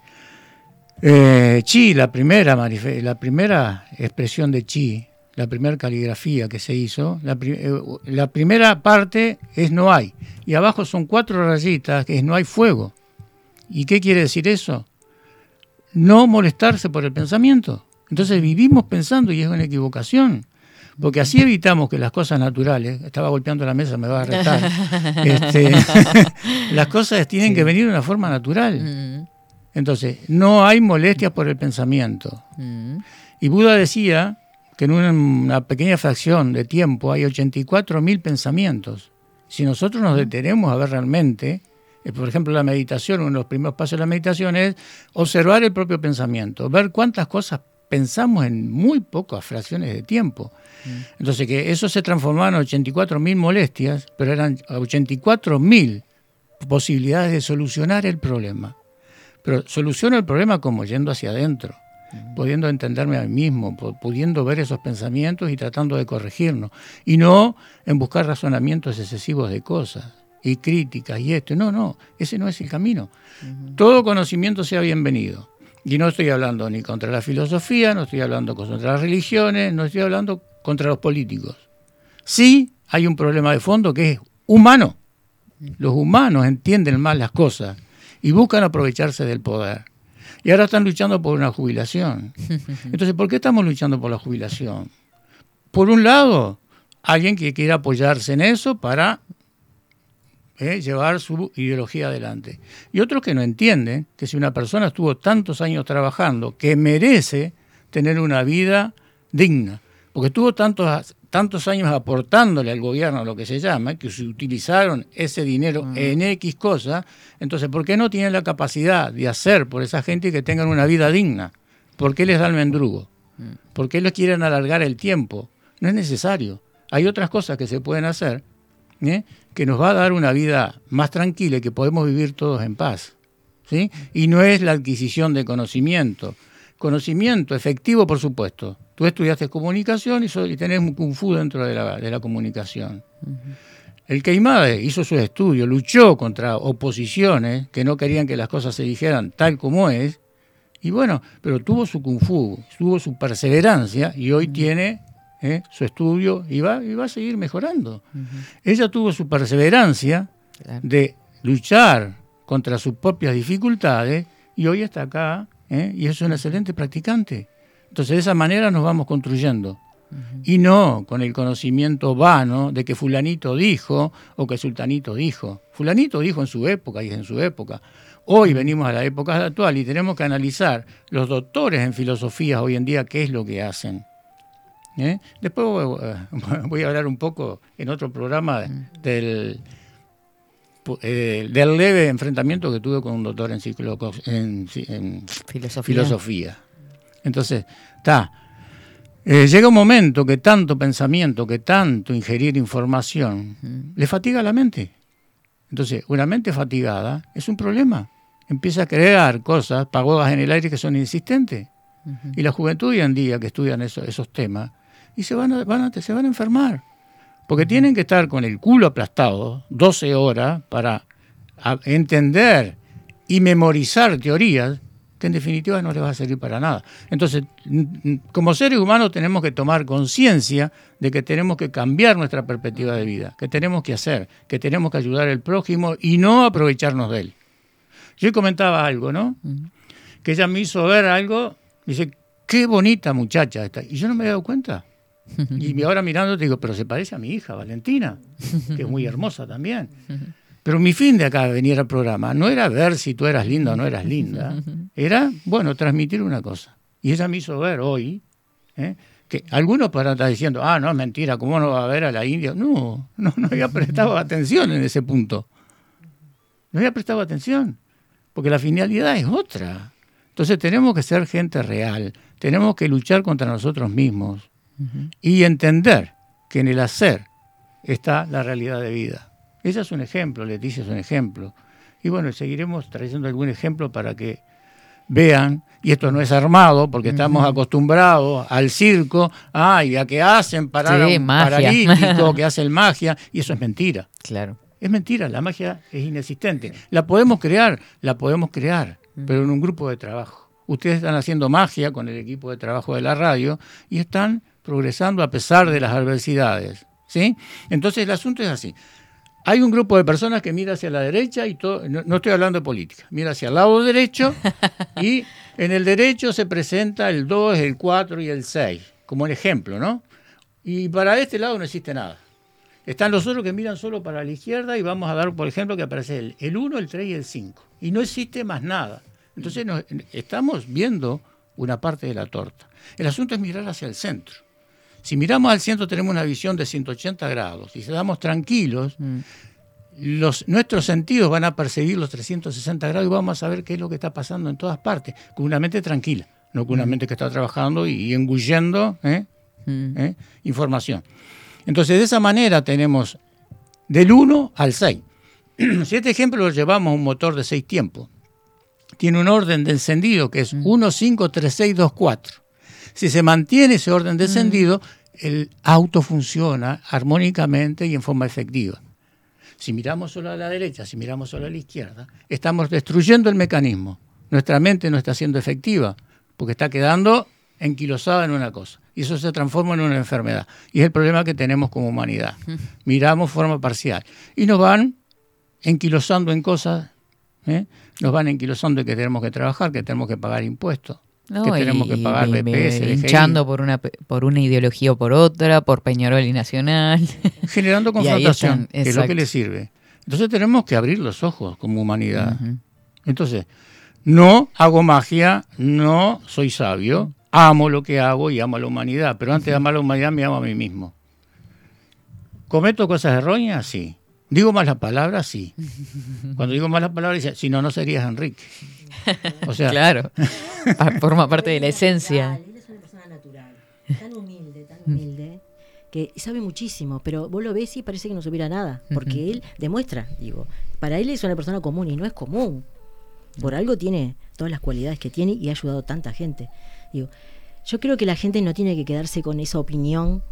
eh, chi, la primera, la primera expresión de chi, la primera caligrafía que se hizo, la, pri- eh, la primera parte es no hay, y abajo son cuatro rayitas que es no hay fuego. ¿Y qué quiere decir eso? No molestarse por el pensamiento. Entonces vivimos pensando y es una equivocación. Porque así evitamos que las cosas naturales, estaba golpeando la mesa, me va a retar, este, las cosas tienen que venir de una forma natural. Mm, Entonces, no hay molestias por el pensamiento. mm, Y Buda decía que en una, pequeña fracción de tiempo hay 84.000 pensamientos. Si nosotros nos detenemos a ver realmente, por ejemplo, la meditación, uno de los primeros pasos de la meditación es observar el propio pensamiento, ver cuántas cosas pensamos en muy pocas fracciones de tiempo. Entonces, que eso se transformaba en 84.000 molestias, pero eran 84.000 posibilidades de solucionar el problema. Pero soluciono el problema como yendo hacia adentro, pudiendo entenderme a mí mismo, pu- pudiendo ver esos pensamientos y tratando de corregirnos. Y no en buscar razonamientos excesivos de cosas y críticas y esto. No, no, ese no es el camino. Todo conocimiento sea bienvenido. Y no estoy hablando ni contra la filosofía, no estoy hablando contra las religiones, no estoy hablando contra los políticos. Sí hay un problema de fondo que es humano. Los humanos entienden mal las cosas y buscan aprovecharse del poder. Y ahora están luchando por una jubilación. Entonces, ¿por qué estamos luchando por la jubilación? Por un lado, alguien que quiera apoyarse en eso para eh, llevar su ideología adelante. Y otros que no entienden que si una persona estuvo tantos años trabajando, que merece tener una vida digna, porque estuvo tantos, tantos años aportándole al gobierno lo que se llama, que se utilizaron ese dinero en X cosas, entonces, ¿por qué no tienen la capacidad de hacer por esa gente que tengan una vida digna? ¿Por qué les da el mendrugo? ¿Por qué les quieren alargar el tiempo? No es necesario. Hay otras cosas que se pueden hacer ¿eh? que nos va a dar una vida más tranquila y que podemos vivir todos en paz. ¿sí? Y no es la adquisición de conocimiento. Conocimiento efectivo, por supuesto. Tú estudiaste comunicación y, so- y tenés un kung fu dentro de la, de la comunicación. El Queimade hizo su estudio, luchó contra oposiciones que no querían que las cosas se dijeran tal como es, y bueno, pero tuvo su kung fu, tuvo su perseverancia y hoy tiene ¿eh? su estudio y va, y va a seguir mejorando. Ella tuvo su perseverancia Claro. de luchar contra sus propias dificultades y hoy está acá ¿eh? y es una excelente practicante. Entonces de esa manera nos vamos construyendo. Y no con el conocimiento vano de que fulanito dijo o que sultanito dijo. Fulanito dijo en su época y es en su época. Hoy venimos a la época actual y tenemos que analizar los doctores en filosofía hoy en día qué es lo que hacen. ¿Eh? Después voy, eh, voy a hablar un poco en otro programa del, eh, del leve enfrentamiento que tuve con un doctor en, psicolo- en- en Filosofía. filosofía. Entonces, está. Eh, llega un momento que tanto pensamiento, que tanto ingerir información, le fatiga la mente. Entonces, una mente fatigada es un problema. Empieza a crear cosas, pagodas en el aire que son inexistentes. Y la juventud hoy en día que estudian eso- esos temas, y se van, a, van a- se van a enfermar. Porque tienen que estar con el culo aplastado 12 horas para entender y memorizar teorías que en definitiva no les va a servir para nada. Entonces, como seres humanos tenemos que tomar conciencia de que tenemos que cambiar nuestra perspectiva de vida, que tenemos que hacer, que tenemos que ayudar al prójimo y no aprovecharnos de él. Yo comentaba algo, ¿no? Que ella me hizo ver algo, dice, qué bonita muchacha esta. Y yo no me he dado cuenta. Y ahora mirando te digo, pero se parece a mi hija, Valentina, que es muy hermosa también. Pero mi fin de acá de venir al programa no era ver si tú eras linda o no eras linda, era, bueno, transmitir una cosa. Y ella me hizo ver hoy, ¿eh? que algunos podrán estar diciendo, ah, no, es mentira, ¿cómo no va a ver a la India? No, no, no había prestado atención en ese punto. No había prestado atención, porque la finalidad es otra. Entonces tenemos que ser gente real, tenemos que luchar contra nosotros mismos y entender que en el hacer está la realidad de vida. Ella es un ejemplo, Leticia es un ejemplo. Y bueno, seguiremos trayendo algún ejemplo para que vean, y esto no es armado, porque estamos acostumbrados al circo, ay, a que hacen parar Sí, a un magia. paralítico, que hacen magia, y eso es mentira. Claro. Es mentira, la magia es inexistente. La podemos crear, la podemos crear, pero en un grupo de trabajo. Ustedes están haciendo magia con el equipo de trabajo de la radio y están progresando a pesar de las adversidades. ¿sí? Entonces el asunto es así. Hay un grupo de personas que mira hacia la derecha y todo, no, no estoy hablando de política, mira hacia el lado derecho y en el derecho se presenta el 2, el 4 y el 6, como el ejemplo, ¿no? Y para este lado no existe nada. Están los otros que miran solo para la izquierda y vamos a dar, por ejemplo, que aparece el, el 1, el 3 y el 5. Y no existe más nada. Entonces nos- estamos viendo una parte de la torta. El asunto es mirar hacia el centro. Si miramos al centro tenemos una visión de 180 grados. Si estamos tranquilos, los, nuestros sentidos van a percibir los 360 grados y vamos a saber qué es lo que está pasando en todas partes, con una mente tranquila, no con una mente que está trabajando y, y engullendo ¿eh? ¿eh? información. Entonces, de esa manera tenemos del 1 al 6. si este ejemplo lo llevamos a un motor de 6 tiempos, tiene un orden de encendido que es 1, 5, 3, 6, 2, 4. Si se mantiene ese orden de encendido, el auto funciona armónicamente y en forma efectiva. Si miramos solo a la derecha, si miramos solo a la izquierda, estamos destruyendo el mecanismo. Nuestra mente no está siendo efectiva porque está quedando enquilosada en una cosa. Y eso se transforma en una enfermedad. Y es el problema que tenemos como humanidad. Miramos forma parcial. Y nos van enquilosando en cosas, ¿eh? nos van enquilosando en que tenemos que trabajar, que tenemos que pagar impuestos, No, que tenemos que y- pagar y- BPS, y- hinchando por una por una ideología o por otra, por Peñarol y Nacional. generando confrontación, están, que es lo que le sirve. Entonces tenemos que abrir los ojos como humanidad. Entonces, no hago magia, no soy sabio, amo lo que hago y amo a la humanidad, pero antes de amar a la humanidad me amo a mí mismo. ¿Cometo cosas erróneas? Sí. ¿Digo malas palabras? Sí. Cuando digo malas palabras, dice, si no, no serías Enrique. O sea, claro. Forma parte de la esencia. Él es una persona natural, tan humilde, tan humilde, que sabe muchísimo, pero vos lo ves y parece que no supiera nada, porque él demuestra, digo, para él es una persona común y no es común. Por algo tiene todas las cualidades que tiene y ha ayudado a tanta gente. Digo, yo creo que la gente no tiene que quedarse con esa opinión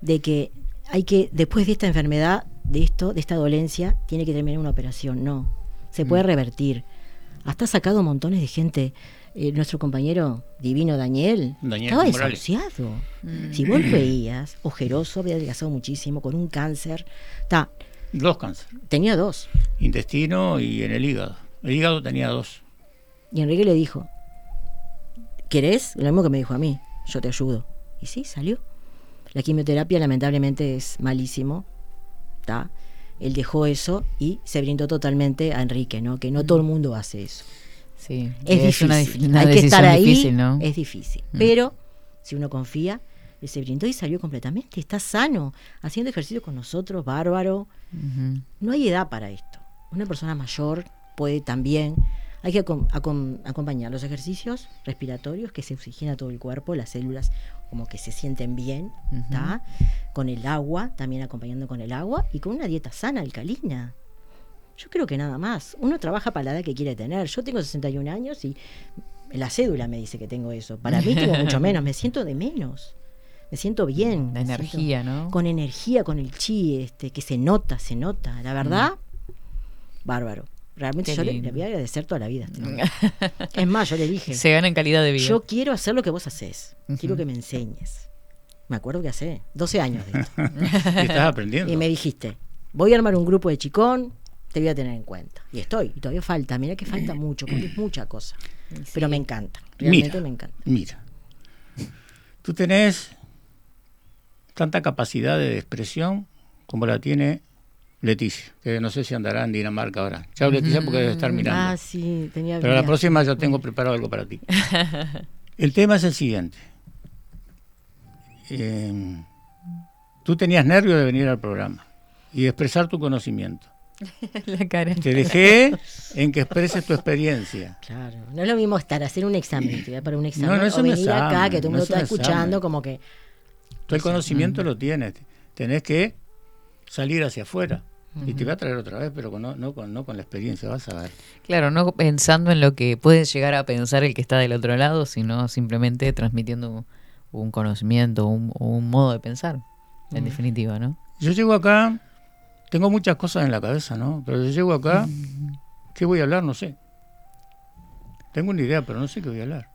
de que hay que, después de esta enfermedad, de esto, de esta dolencia, tiene que terminar una operación. No, se puede Mm. revertir. Hasta ha sacado montones de gente. Eh, nuestro compañero divino Daniel, Daniel estaba Morales. desahuciado. Mm. Si vos lo veías, ojeroso, había adelgazado muchísimo, con un cáncer. Ta, Dos cánceres, tenía dos. intestino y en el hígado. El hígado tenía dos. Y Enrique le dijo, ¿querés? Lo mismo que me dijo a mí, yo te ayudo. Y sí, salió. La quimioterapia lamentablemente es malísimo. ¿Tá? Él dejó eso y se brindó totalmente a Enrique, ¿no? Que no todo el mundo hace eso. Sí, Es, difícil. una, dif- una Hay que estar ahí. difícil, ¿no? Es difícil. Mm. Pero si uno confía, él se brindó y salió completamente. Está sano, haciendo ejercicio con nosotros, bárbaro. No hay edad para esto. Una persona mayor puede también. Hay que acom- acom- acompañar los ejercicios respiratorios que se oxigena todo el cuerpo, las células como que se sienten bien, Ujú. ¿tá? Con el agua, también acompañando con el agua y con una dieta sana, alcalina. Yo creo que nada más. Uno trabaja para la edad que quiere tener. Yo tengo 61 años y la cédula me dice que tengo eso. Para mí tengo mucho menos, me siento de menos. Me siento bien. La siento energía, ¿no? Con energía, con el chi, este, que se nota, se nota. La verdad, bárbaro. Realmente Qué yo le, lindo. le voy a agradecer toda la vida. este es más, yo le dije, Se gana en calidad de vida. yo quiero hacer lo que vos haces. Quiero que me enseñes. Me acuerdo que hace 12 años de esto. Y estás aprendiendo. Y me dijiste, voy a armar un grupo de chicón, te voy a tener en cuenta. Y estoy, y todavía falta, mira que falta mucho, porque es mucha cosa. Pero me encanta, realmente Mira. me encanta. Mira, tú tenés tanta capacidad de expresión como la tiene Leticia, que no sé si andará en Dinamarca ahora. Chao Leticia porque debe estar mirando. Ah, sí, tenía Pero la próxima yo tengo preparado algo para ti. El tema es el siguiente. Eh, tú tenías nervios de venir al programa y de expresar tu conocimiento. la cara. Te dejé en que expreses tu experiencia. Claro, no es lo mismo estar, hacer un examen, para un examen, no es o un venir acá, que todo el no mundo es un está escuchando, como que... Tú el conocimiento lo tienes. Tenés que salir hacia afuera. Y te voy a traer otra vez, pero con- no, no, con, no con la experiencia, vas a ver. Claro, no pensando en lo que puede llegar a pensar el que está del otro lado, sino simplemente transmitiendo un conocimiento, un, un modo de pensar, en definitiva, ¿no? Yo llego acá, tengo muchas cosas en la cabeza, ¿no? Pero yo llego acá, ¿qué voy a hablar? No sé. Tengo una idea, pero no sé qué voy a hablar.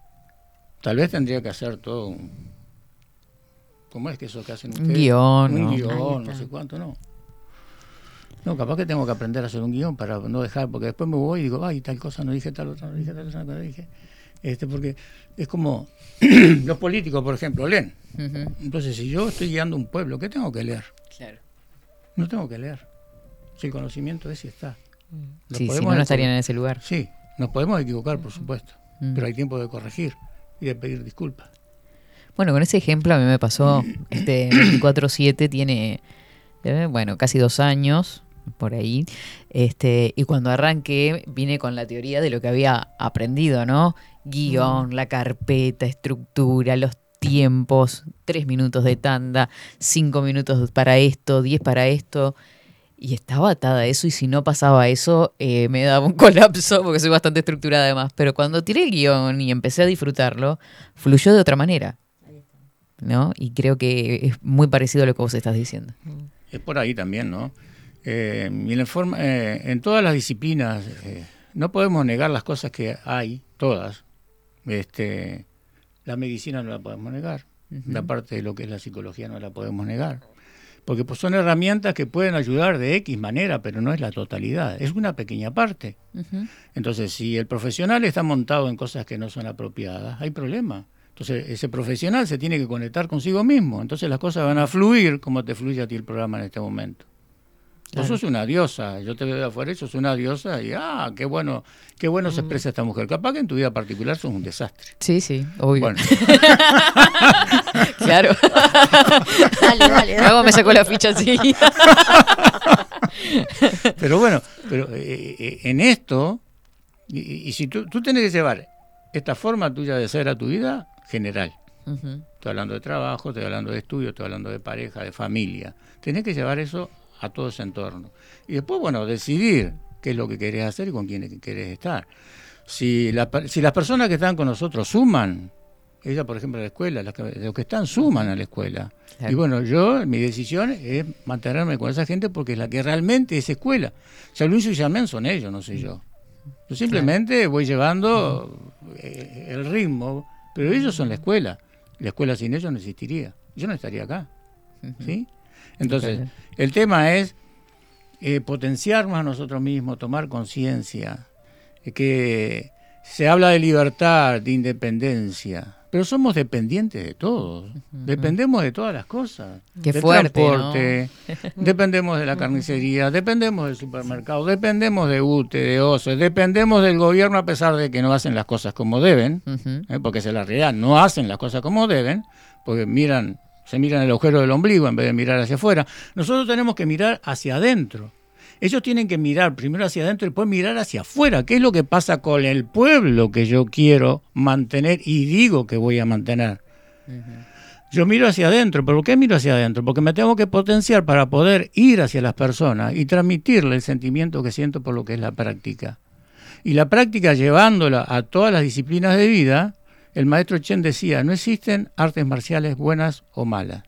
Tal vez tendría que hacer todo un... ¿Cómo es que eso que hacen Un ustedes? guion, Un guion, no sé cuánto, no. No, capaz que tengo que aprender a hacer un guion para no dejar, porque después me voy y digo, ay, tal cosa no dije, tal otra no dije, tal otra no dije. Este, porque es como los políticos, por ejemplo, leen. Entonces, si yo estoy guiando un pueblo, ¿qué tengo que leer? Claro. No tengo que leer. Si el conocimiento es y está. Nos Sí, si podemos no, estarían en ese lugar. Sí, nos podemos equivocar, por supuesto. Mm. Pero hay tiempo de corregir y de pedir disculpas. Bueno, con ese ejemplo a mí me pasó, este 24-7 tiene, eh, bueno, casi dos años por ahí, este y cuando arranqué vine con la teoría de lo que había aprendido, ¿no? Guión, la carpeta, estructura, los tiempos, tres minutos de tanda, cinco minutos para esto, diez para esto, y estaba atada a eso y si no pasaba eso eh, me daba un colapso porque soy bastante estructurada además, pero cuando tiré el guion y empecé a disfrutarlo, fluyó de otra manera. ¿No? Y creo que es muy parecido a lo que vos estás diciendo. Es por ahí también, ¿no? Eh, y en, el forma- eh, en todas las disciplinas eh, no podemos negar las cosas que hay, todas. Este, la medicina no la podemos negar. La parte de lo que es la psicología no la podemos negar. Porque pues, son herramientas que pueden ayudar de X manera, pero no es la totalidad, es una pequeña parte. Entonces, si el profesional está montado en cosas que no son apropiadas, hay problema. Entonces, ese profesional se tiene que conectar consigo mismo. Entonces, las cosas van a fluir como te fluye a ti el programa en este momento. Vos Claro. sos una diosa, yo te veo de afuera y sos una diosa y ah, qué bueno, qué bueno se expresa esta mujer. Capaz que en tu vida particular sos un desastre. Sí, sí, obvio. Bueno, claro. Dale, dale. Luego me sacó la ficha así. pero bueno, pero eh, eh, en esto, y, y- y si tú, tú tenés que llevar esta forma tuya de ser a tu vida general, estoy hablando de trabajo, estoy hablando de estudio, estoy hablando de pareja, de familia. Tenés que llevar eso a todo ese entorno. Y después, bueno, decidir qué es lo que querés hacer y con quién querés estar. Si, la per- si las personas que están con nosotros suman, ella, por ejemplo, a la escuela, las que- los que están suman a la escuela. Claro. Y bueno, yo, mi decisión es mantenerme con esa gente porque es la que realmente es escuela. San Luis y Yamén son ellos, no soy yo. Yo simplemente voy llevando eh, el ritmo, pero ellos son la escuela. La escuela sin ellos no existiría. Yo no estaría acá. ¿sí? Entonces, el tema es eh, potenciarnos a nosotros mismos, tomar conciencia, eh, que se habla de libertad, de independencia, pero somos dependientes de todo. Dependemos de todas las cosas. Qué del fuerte, transporte, dependemos de la carnicería, dependemos del supermercado, dependemos de UTE, de OCE, dependemos del gobierno a pesar de que no hacen las cosas como deben, Ujú. ¿eh? porque esa es la realidad, no hacen las cosas como deben, porque miran, se miran el agujero del ombligo en vez de mirar hacia afuera. Nosotros tenemos que mirar hacia adentro. Ellos tienen que mirar primero hacia adentro y después mirar hacia afuera. ¿Qué es lo que pasa con el pueblo que yo quiero mantener y digo que voy a mantener? Yo miro hacia adentro, ¿pero por qué miro hacia adentro? Porque me tengo que potenciar para poder ir hacia las personas y transmitirle el sentimiento que siento por lo que es la práctica. Y la práctica llevándola a todas las disciplinas de vida, el maestro Chen decía, no existen artes marciales buenas o malas.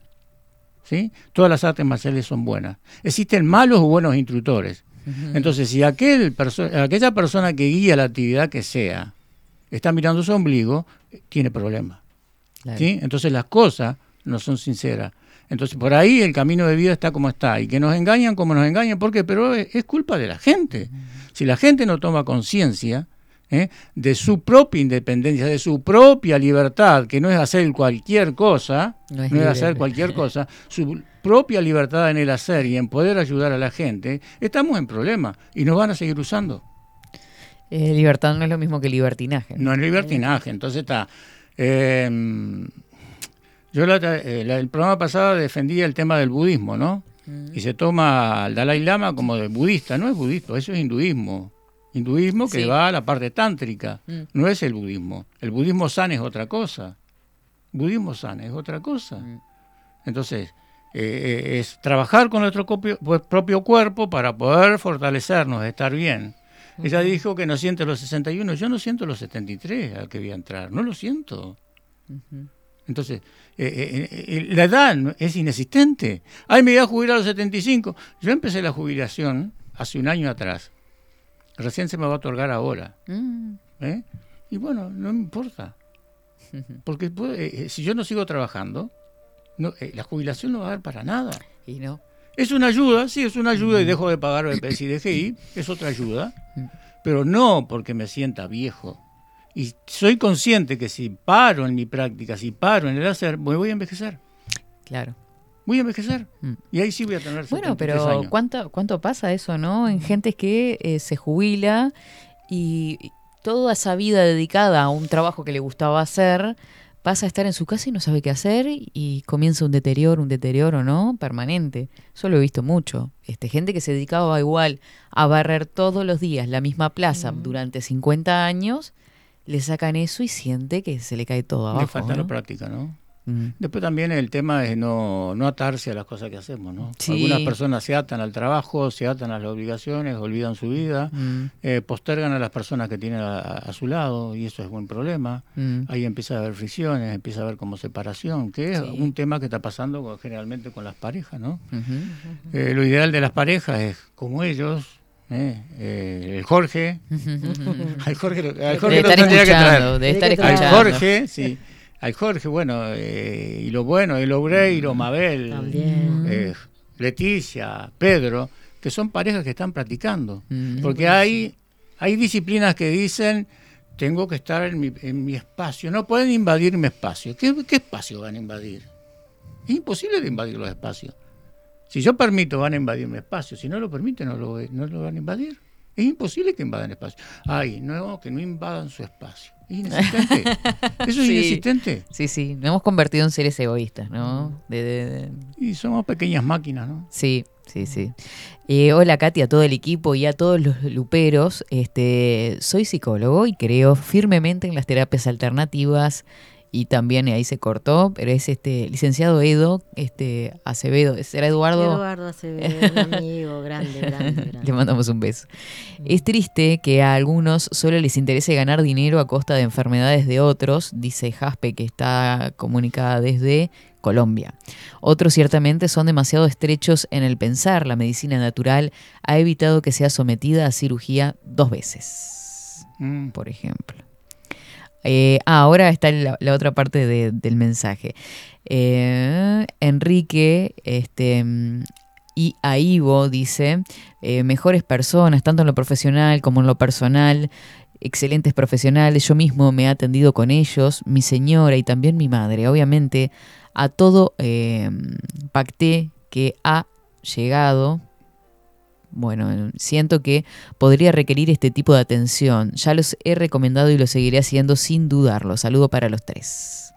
¿Sí? Todas las artes marciales son buenas. Existen malos o buenos instructores. Entonces, si aquel perso- aquella persona que guía la actividad que sea está mirando su ombligo, tiene problemas. Claro. ¿sí? Entonces las cosas no son sinceras. Entonces por ahí el camino de vida está como está. Y que nos engañan como nos engañan, ¿por qué? Pero es, es culpa de la gente. Si la gente no toma conciencia ¿eh? de su propia independencia, de su propia libertad, que no es hacer cualquier cosa, No no es hacer cualquier cosa, su propia libertad en el hacer y en poder ayudar a la gente, estamos en problemas y nos van a seguir usando. Eh, libertad no es lo mismo que libertinaje. No es libertinaje, entonces está. eh, yo la- la- el programa pasado defendía el tema del budismo, ¿no? Y se toma al Dalai Lama como de budista, no es budismo, eso es hinduismo. Hinduismo que Sí. va a la parte tántrica, Mm. no es el budismo. El budismo san es otra cosa. Budismo san es otra cosa. Mm. Entonces, eh, eh, es trabajar con nuestro copio- pues, propio cuerpo para poder fortalecernos, estar bien. Ella dijo que no siente los 61, yo no siento los 73 al que voy a entrar, no lo siento. Entonces, eh, la edad es inexistente. Ay, me voy a jubilar a los 75. Yo empecé la jubilación hace un año atrás. Recién se me va a otorgar ahora. Mm. ¿eh? Y bueno, no me importa. Porque puede- eh, si yo no sigo trabajando, no, eh, la jubilación no va a dar para nada. Y no. Es una ayuda, sí, es una ayuda y dejo de pagar BPS y DGI, es otra ayuda, pero no porque me sienta viejo. Y soy consciente que si paro en mi práctica, si paro en el hacer, me voy a envejecer. Claro. Voy a envejecer. Mm. Y ahí sí voy a tener Bueno, 73 pero años. ¿cuánto, ¿cuánto pasa eso, no? En gente que eh, se jubila y toda esa vida dedicada a un trabajo que le gustaba hacer pasa a estar en su casa y no sabe qué hacer y comienza un deterioro, un deterioro, ¿no? Permanente. Eso lo he visto mucho. Este, gente que se dedicaba igual a barrer todos los días la misma plaza durante 50 años, le sacan eso y siente que se le cae todo abajo. Le falta la práctica, ¿no? Después también el tema es no, no atarse a las cosas que hacemos, ¿no? Sí. Algunas personas se atan al trabajo, se atan a las obligaciones, olvidan su vida, Mm. eh, postergan a las personas que tienen a, a su lado y eso es buen problema. Mm. Ahí empieza a haber fricciones, empieza a haber como separación, que es Sí. un tema que está pasando con- generalmente con las parejas, ¿no? Eh, lo ideal de las parejas es como ellos, ¿eh? Eh, el Jorge, al Jorge, lo- al Jorge de lo estar tendría que traer. escuchando, de estar que Al escuchando. Jorge, sí. Al Jorge, bueno, eh, y lo bueno, el Obreiro, Mabel, También. eh, Leticia, Pedro, que son parejas que están practicando. Mm. Porque hay, hay disciplinas que dicen, tengo que estar en mi, en mi espacio, no pueden invadir mi espacio. ¿Qué, qué espacio van a invadir? Es imposible de invadir los espacios. Si yo permito, van a invadir mi espacio. Si no lo permiten, no lo, no lo van a invadir. Es imposible que invadan espacio. Ay, no, que no invadan su espacio. Es inexistente. Eso es Sí. inexistente. Sí, sí, nos hemos convertido en seres egoístas, ¿no? De- de- de- Y somos pequeñas máquinas, ¿no? Sí, sí, sí. Eh, hola Katy, a todo el equipo y a todos los luperos. Este, soy psicólogo y creo firmemente en las terapias alternativas y también ahí se cortó, pero es este licenciado Edo, este Acevedo, ¿será Eduardo? Eduardo Acevedo, un amigo grande, grande, grande. Le mandamos un beso. Es triste que a algunos solo les interese ganar dinero a costa de enfermedades de otros, dice Jaspe, que está comunicada desde Colombia. Otros ciertamente son demasiado estrechos en el pensar. La medicina natural ha evitado que sea sometida a cirugía dos veces, Mm. por ejemplo. Eh, ah, ahora está la, otra parte de- del mensaje. Eh, Enrique este, mm, y a Ivo dice, eh, mejores personas, tanto en lo profesional como en lo personal, excelentes profesionales, yo mismo me he atendido con ellos, mi señora y también mi madre. Obviamente a todo pacté que ha llegado. Bueno, siento que podría requerir este tipo de atención. Ya los he recomendado y lo seguiré haciendo sin dudarlo. Saludo para los tres.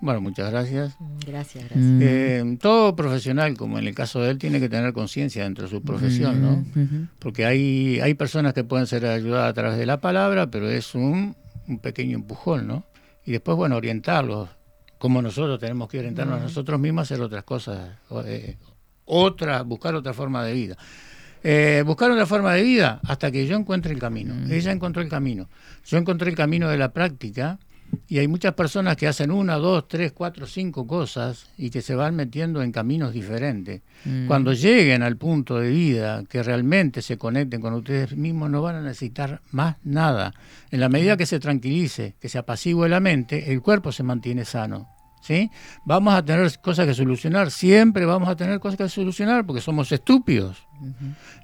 Bueno, muchas gracias. Gracias, gracias. Mm. Eh, todo profesional, como en el caso de él, tiene que tener conciencia dentro de su profesión, ¿no? Ujú. Porque hay, hay personas que pueden ser ayudadas a través de la palabra, pero es un, un pequeño empujón, ¿no? Y después, bueno, orientarlos, como nosotros tenemos que orientarnos a nosotros mismos a hacer otras cosas, eh, otra, buscar otra forma de vida. Eh, buscar otra forma de vida hasta que yo encuentre el camino. Ella encontró el camino. Yo encontré el camino de la práctica y hay muchas personas que hacen una, dos, tres, cuatro, cinco cosas y que se van metiendo en caminos diferentes. Mm. Cuando lleguen al punto de vida que realmente se conecten con ustedes mismos, no van a necesitar más nada. En la medida que se tranquilice, que se apacigüe la mente, el cuerpo se mantiene sano. ¿Sí? Vamos a tener cosas que solucionar, siempre vamos a tener cosas que solucionar porque somos estúpidos.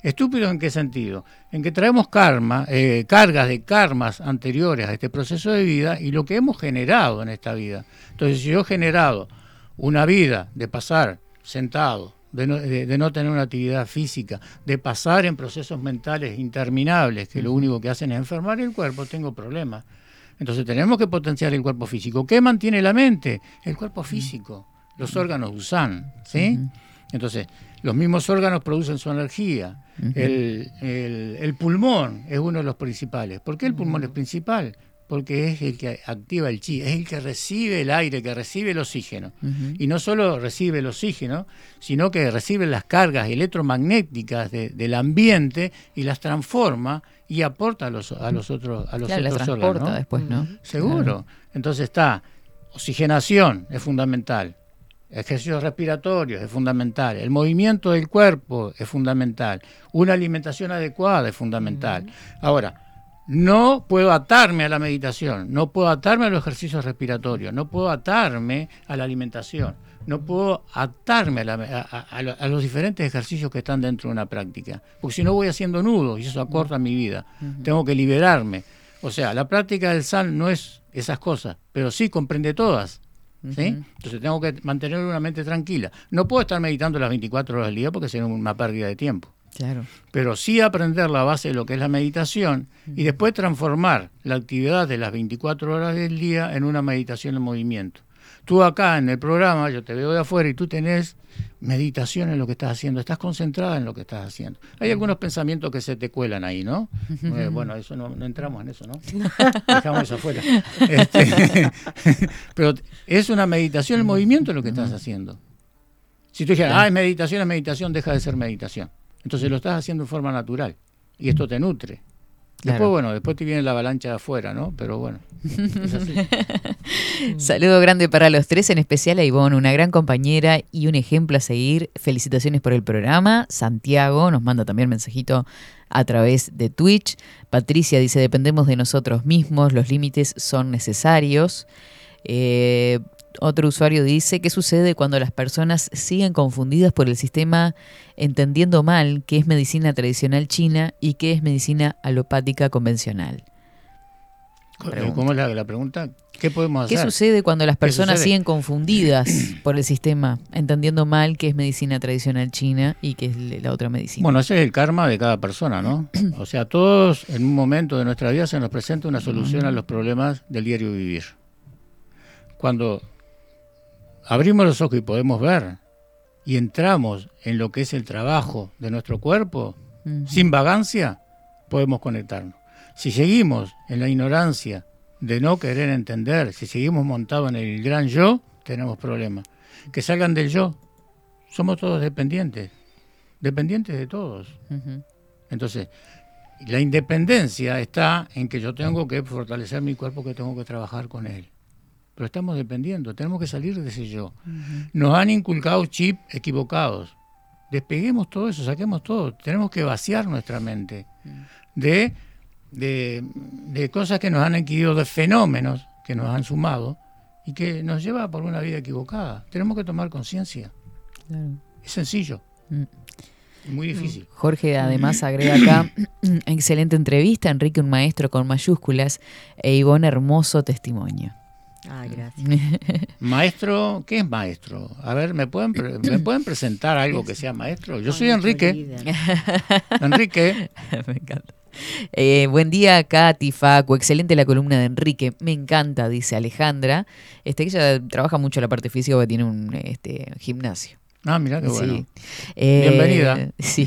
¿Estúpidos en qué sentido? En que traemos karma, eh, cargas de karmas anteriores a este proceso de vida y lo que hemos generado en esta vida. Entonces, si yo he generado una vida de pasar sentado, de no, de- de no tener una actividad física, de pasar en procesos mentales interminables, que lo único que hacen es enfermar el cuerpo, tengo problemas. Entonces tenemos que potenciar el cuerpo físico. ¿Qué mantiene la mente? El cuerpo físico. Los órganos usan, ¿sí? Entonces, los mismos órganos producen su energía. el, el- el pulmón es uno de los principales. ¿Por qué el pulmón es principal? Porque es el que activa el chi, es el que recibe el aire, que recibe el oxígeno. Y no solo recibe el oxígeno, sino que recibe las cargas electromagnéticas de- del ambiente y las transforma y aporta a los, a los otros, a los Claro, la otros transporta después, ¿no? Seguro. Claro. Entonces está, oxigenación es fundamental, ejercicios respiratorios es fundamental, el movimiento del cuerpo es fundamental, una alimentación adecuada es fundamental. Ahora, no puedo atarme a la meditación, no puedo atarme a los ejercicios respiratorios, no puedo atarme a la alimentación, no puedo atarme a, la- a- a- a los diferentes ejercicios que están dentro de una práctica, porque si no voy haciendo nudos y eso acorta mi vida. Tengo que liberarme. O sea, la práctica del SAN no es esas cosas, pero sí comprende todas. ¿sí? Entonces tengo que mantener una mente tranquila. No puedo estar meditando las 24 horas del día porque sería una pérdida de tiempo Claro. pero sí aprender la base de lo que es la meditación y después transformar la actividad de las 24 horas del día en una meditación en movimiento. Tú acá en el programa, yo te veo de afuera y tú tenés meditación en lo que estás haciendo, estás concentrada en lo que estás haciendo. Hay algunos pensamientos que se te cuelan ahí, ¿no? Eh, bueno, eso no, no entramos en eso, ¿no? Dejamos eso afuera. Este, pero es una meditación en movimiento lo que estás haciendo. Si tú dijeras, ah, es meditación, es meditación, deja de ser meditación. Entonces lo estás haciendo en forma natural y esto te nutre. Después, bueno, después te viene la avalancha de afuera, ¿no? Pero bueno, es así. Saludo grande para los tres, en especial a Ivonne, una gran compañera y un ejemplo a seguir. Felicitaciones por el programa. Santiago nos manda también mensajito a través de Twitch. Patricia dice, dependemos de nosotros mismos, los límites son necesarios. Eh, otro usuario dice, ¿qué sucede cuando las personas siguen confundidas por el sistema entendiendo mal qué es medicina tradicional china y qué es medicina alopática convencional? Pregunta. ¿Cómo es la, la pregunta? ¿Qué podemos ¿Qué hacer? sucede cuando las ¿Qué personas siguen confundidas por el sistema, entendiendo mal qué es medicina tradicional china y qué es la otra medicina? Bueno, ese es el karma de cada persona, ¿no? O sea, todos en un momento de nuestra vida se nos presenta una solución a los problemas del diario vivir. Cuando abrimos los ojos y podemos ver y entramos en lo que es el trabajo de nuestro cuerpo, sin vagancia, podemos conectarnos. Si seguimos en la ignorancia de no querer entender. Si seguimos montados en el gran yo, tenemos problemas. Que salgan del yo. Somos todos dependientes. Dependientes de todos. Entonces, la independencia está en que yo tengo que fortalecer mi cuerpo, que tengo que trabajar con él. Pero estamos dependiendo, tenemos que salir de ese yo. Nos han inculcado chip equivocados. Despeguemos todo eso, saquemos todo. Tenemos que vaciar nuestra mente de, de, de cosas que nos han adquirido, de fenómenos que nos han sumado y que nos lleva por una vida equivocada. Tenemos que tomar conciencia. Claro. Es sencillo, Mm. muy difícil. Jorge además agrega acá, excelente entrevista, Enrique un maestro con mayúsculas e Ivonne hermoso testimonio. Ay, gracias. Maestro, ¿qué es maestro? A ver, ¿me pueden, pre- ¿me pueden presentar algo que sea maestro? Yo soy Enrique. Enrique, Me encanta. Eh, buen día, Katy, Facu. Excelente la columna de Enrique. Me encanta, dice Alejandra. Este, ella trabaja mucho la parte física porque tiene un este, gimnasio. ah, mira qué bueno. Sí. Eh, Bienvenida. Sí.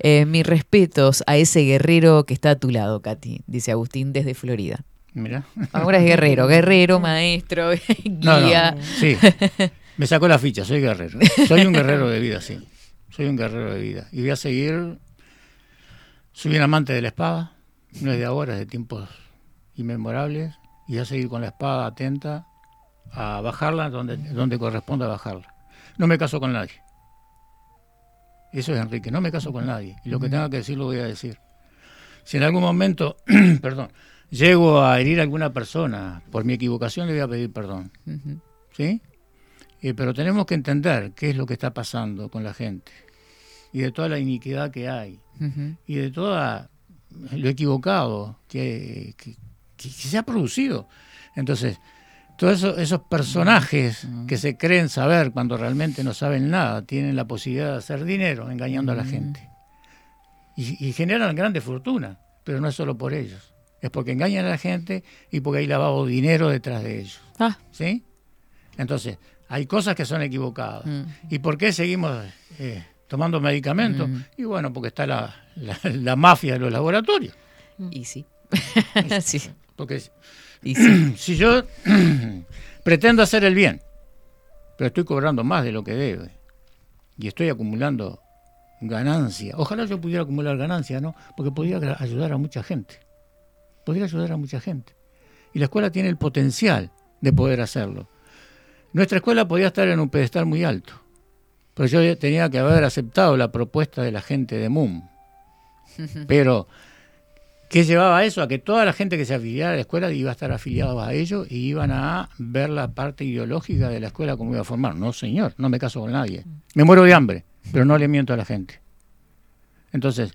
Eh, mis respetos a ese guerrero que está a tu lado, Katy, dice Agustín desde Florida. Mira. Ahora es guerrero, guerrero, maestro, No, no, guía. sí. Me sacó la ficha, soy guerrero. Soy un guerrero de vida, sí. Soy un guerrero de vida. Y voy a seguir. Soy un amante de la espada. No es de ahora, es de tiempos inmemorables. Y voy a seguir con la espada atenta a bajarla donde, donde corresponda bajarla. No me caso con nadie. Eso es Enrique, no me caso con nadie. Y lo que tenga que decir lo voy a decir. Si en algún momento, perdón, llego a herir a alguna persona por mi equivocación, le voy a pedir perdón. ¿sí? Eh, pero tenemos que entender qué es lo que está pasando con la gente y de toda la iniquidad que hay Ujú. y de todo lo equivocado que, que- que- se ha producido. Entonces, todos esos, esos personajes que se creen saber cuando realmente no saben nada, tienen la posibilidad de hacer dinero engañando a la gente. Y, y generan grandes fortunas, pero no es solo por ellos. Es porque engañan a la gente y porque hay lavado de dinero detrás de ellos. Ah, ¿Sí? Entonces, hay cosas que son equivocadas. Mm. ¿Y por qué seguimos eh, tomando medicamentos? Mm. Y bueno, porque está la, la- la mafia de los laboratorios. y sí. sí. Porque Y sí. si yo pretendo hacer el bien, pero estoy cobrando más de lo que debe y estoy acumulando ganancia, ojalá yo pudiera acumular ganancia, ¿no? Porque podría ayudar a mucha gente. Podría ayudar a mucha gente. Y la escuela tiene el potencial de poder hacerlo. Nuestra escuela podía estar en un pedestal muy alto, pero yo tenía que haber aceptado la propuesta de la gente de MUM. Pero ¿Qué llevaba a eso? A que toda la gente que se afiliara a la escuela iba a estar afiliada a ellos y iban a ver la parte ideológica de la escuela como iba a formar. No, señor, no me caso con nadie. Me muero de hambre, pero no le miento a la gente. Entonces,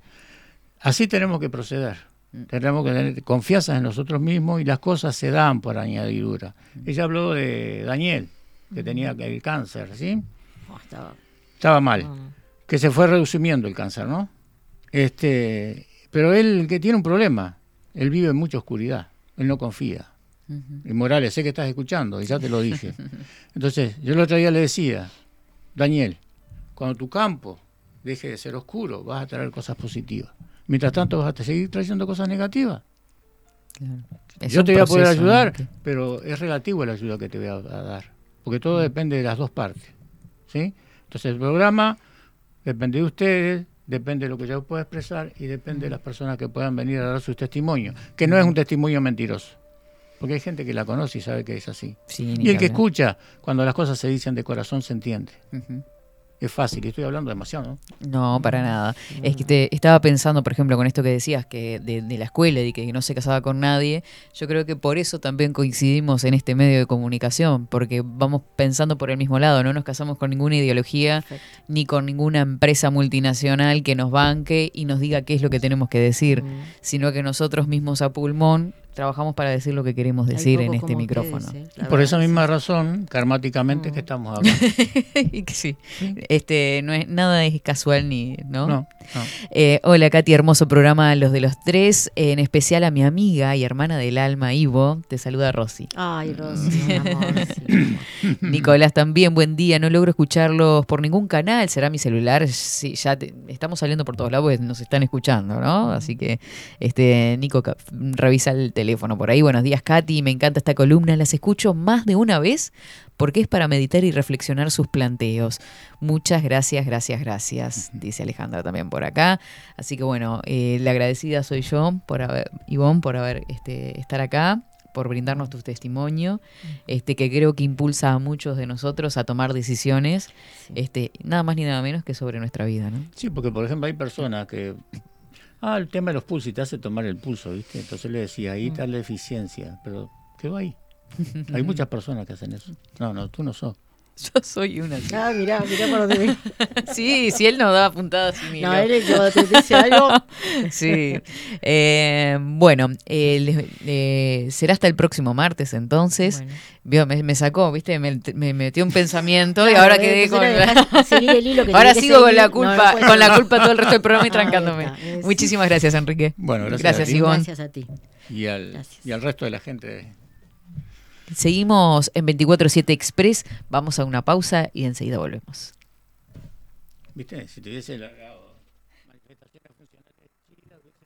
así tenemos que proceder. Tenemos que tener confianza en nosotros mismos y las cosas se dan por añadidura. Ella habló de Daniel, que tenía el cáncer, ¿sí? Oh, estaba- Estaba mal que se fue reduciendo el cáncer, ¿no? Este, pero él que tiene un problema, él vive en mucha oscuridad, él no confía. Y Morales, sé que estás escuchando, y ya te lo dije. Entonces, yo el otro día le decía, Daniel, cuando tu campo deje de ser oscuro, vas a traer cosas positivas. Mientras tanto, vas a seguir trayendo cosas negativas. Claro. Yo te voy a poder ayudar, ¿no? pero es relativo la ayuda que te voy a, a dar, porque todo depende de las dos partes, ¿sí? Entonces el programa depende de ustedes, depende de lo que yo pueda expresar y depende de las personas que puedan venir a dar sus testimonios, que no es un testimonio mentiroso, porque hay gente que la conoce y sabe que es así. Sí, Y el que hablar. escucha, cuando las cosas se dicen de corazón, se entiende. Es fácil, estoy hablando demasiado, ¿no? No, para nada. Es que te, estaba pensando, por ejemplo, con esto que decías, que de, de la escuela y que no se casaba con nadie, yo creo que por eso también coincidimos en este medio de comunicación, porque vamos pensando por el mismo lado, no nos casamos con ninguna ideología Perfecto. ni con ninguna empresa multinacional que nos banque y nos diga qué es lo que tenemos que decir, Mm. sino que nosotros mismos a pulmón trabajamos para decir lo que queremos decir en este micrófono. ustedes, ¿eh? Por esa misma sí. razón, karmáticamente, Mm. que estamos acá. Y que sí. Este, no es, nada es casual ni, ¿no? No, no. Eh, hola Katy, hermoso programa Los de los Tres, en especial a mi amiga y hermana del alma Ivo, te saluda Rosy. Ay, Rosy, un amor, sí. Nicolás también, buen día, no logro escucharlos por ningún canal, será mi celular, sí, ya te- estamos saliendo por todos lados, pues nos están escuchando, ¿no? Así que, este, Nico, revisa el teléfono. Teléfono por ahí. Buenos días, Katy. Me encanta esta columna. Las escucho más de una vez porque es para meditar y reflexionar sus planteos. Muchas gracias, gracias, gracias, dice Alejandra también por acá. Así que bueno, eh, la agradecida soy yo por haber, Ivonne, por haber este, estar acá por brindarnos tu testimonio, este, que creo que impulsa a muchos de nosotros a tomar decisiones, este, nada más ni nada menos que sobre nuestra vida, ¿no? Sí, porque por ejemplo hay personas que ah, el tema de los pulsos y te hace tomar el pulso, ¿viste? Entonces le decía, ahí está la eficiencia, pero quedó ahí. Hay muchas personas que hacen eso. No, no, tú no sos. Yo soy una. así. Ah, mirá, mirá por donde ven. Sí, si él nos da puntadas y No, él cuando te dice algo. Sí. Eh, bueno, eh, les- eh, será hasta el próximo martes entonces. Vio, me, me sacó, ¿viste? Me, me metió un pensamiento y ahora quedé con. a dejar seguir el hilo que ahora sigo con la. No, culpa, no con la culpa todo el resto del programa y trancándome. está, es- Muchísimas gracias, Enrique. Bueno, gracias. Gracias, a ti. Ivonne. Gracias a ti. Y al, y al resto de la gente. Seguimos en 24-7 Express. Vamos a una pausa y enseguida volvemos. ¿Viste? Si te hubiese largado manifestaciones funcionales chidas, hubiese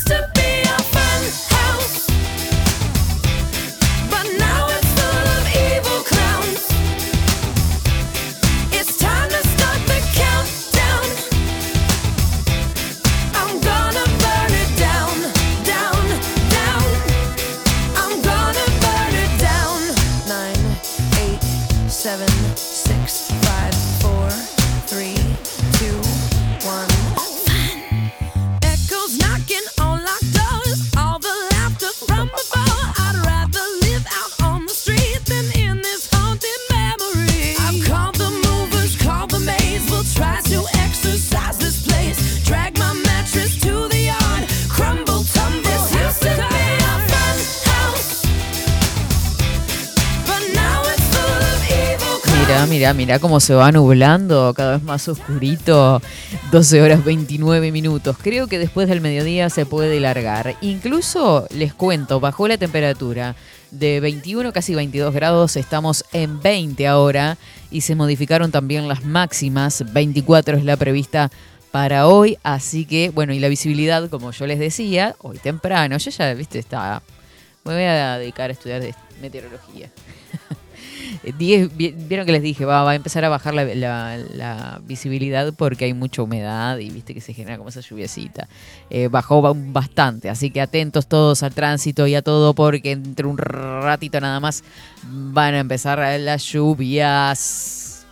step mira, mira cómo se va nublando, cada vez más oscurito. 12 horas 29 minutos. Creo que después del mediodía se puede largar. Incluso, les cuento, bajó la temperatura de 21, casi 22 grados. Estamos en 20 ahora. Y se modificaron también las máximas. 24 es la prevista para hoy. Así que, bueno, y la visibilidad, como yo les decía, hoy temprano. Yo ya, viste, está... Me voy a dedicar a estudiar meteorología. Eh, diez- vi- Vieron que les dije, va, a empezar a bajar la, visibilidad porque hay mucha humedad y viste que se genera como esa lluviecita. Eh, bajó ba- bastante, así que atentos todos al tránsito y a todo porque entre un ratito nada más van a empezar las lluvias.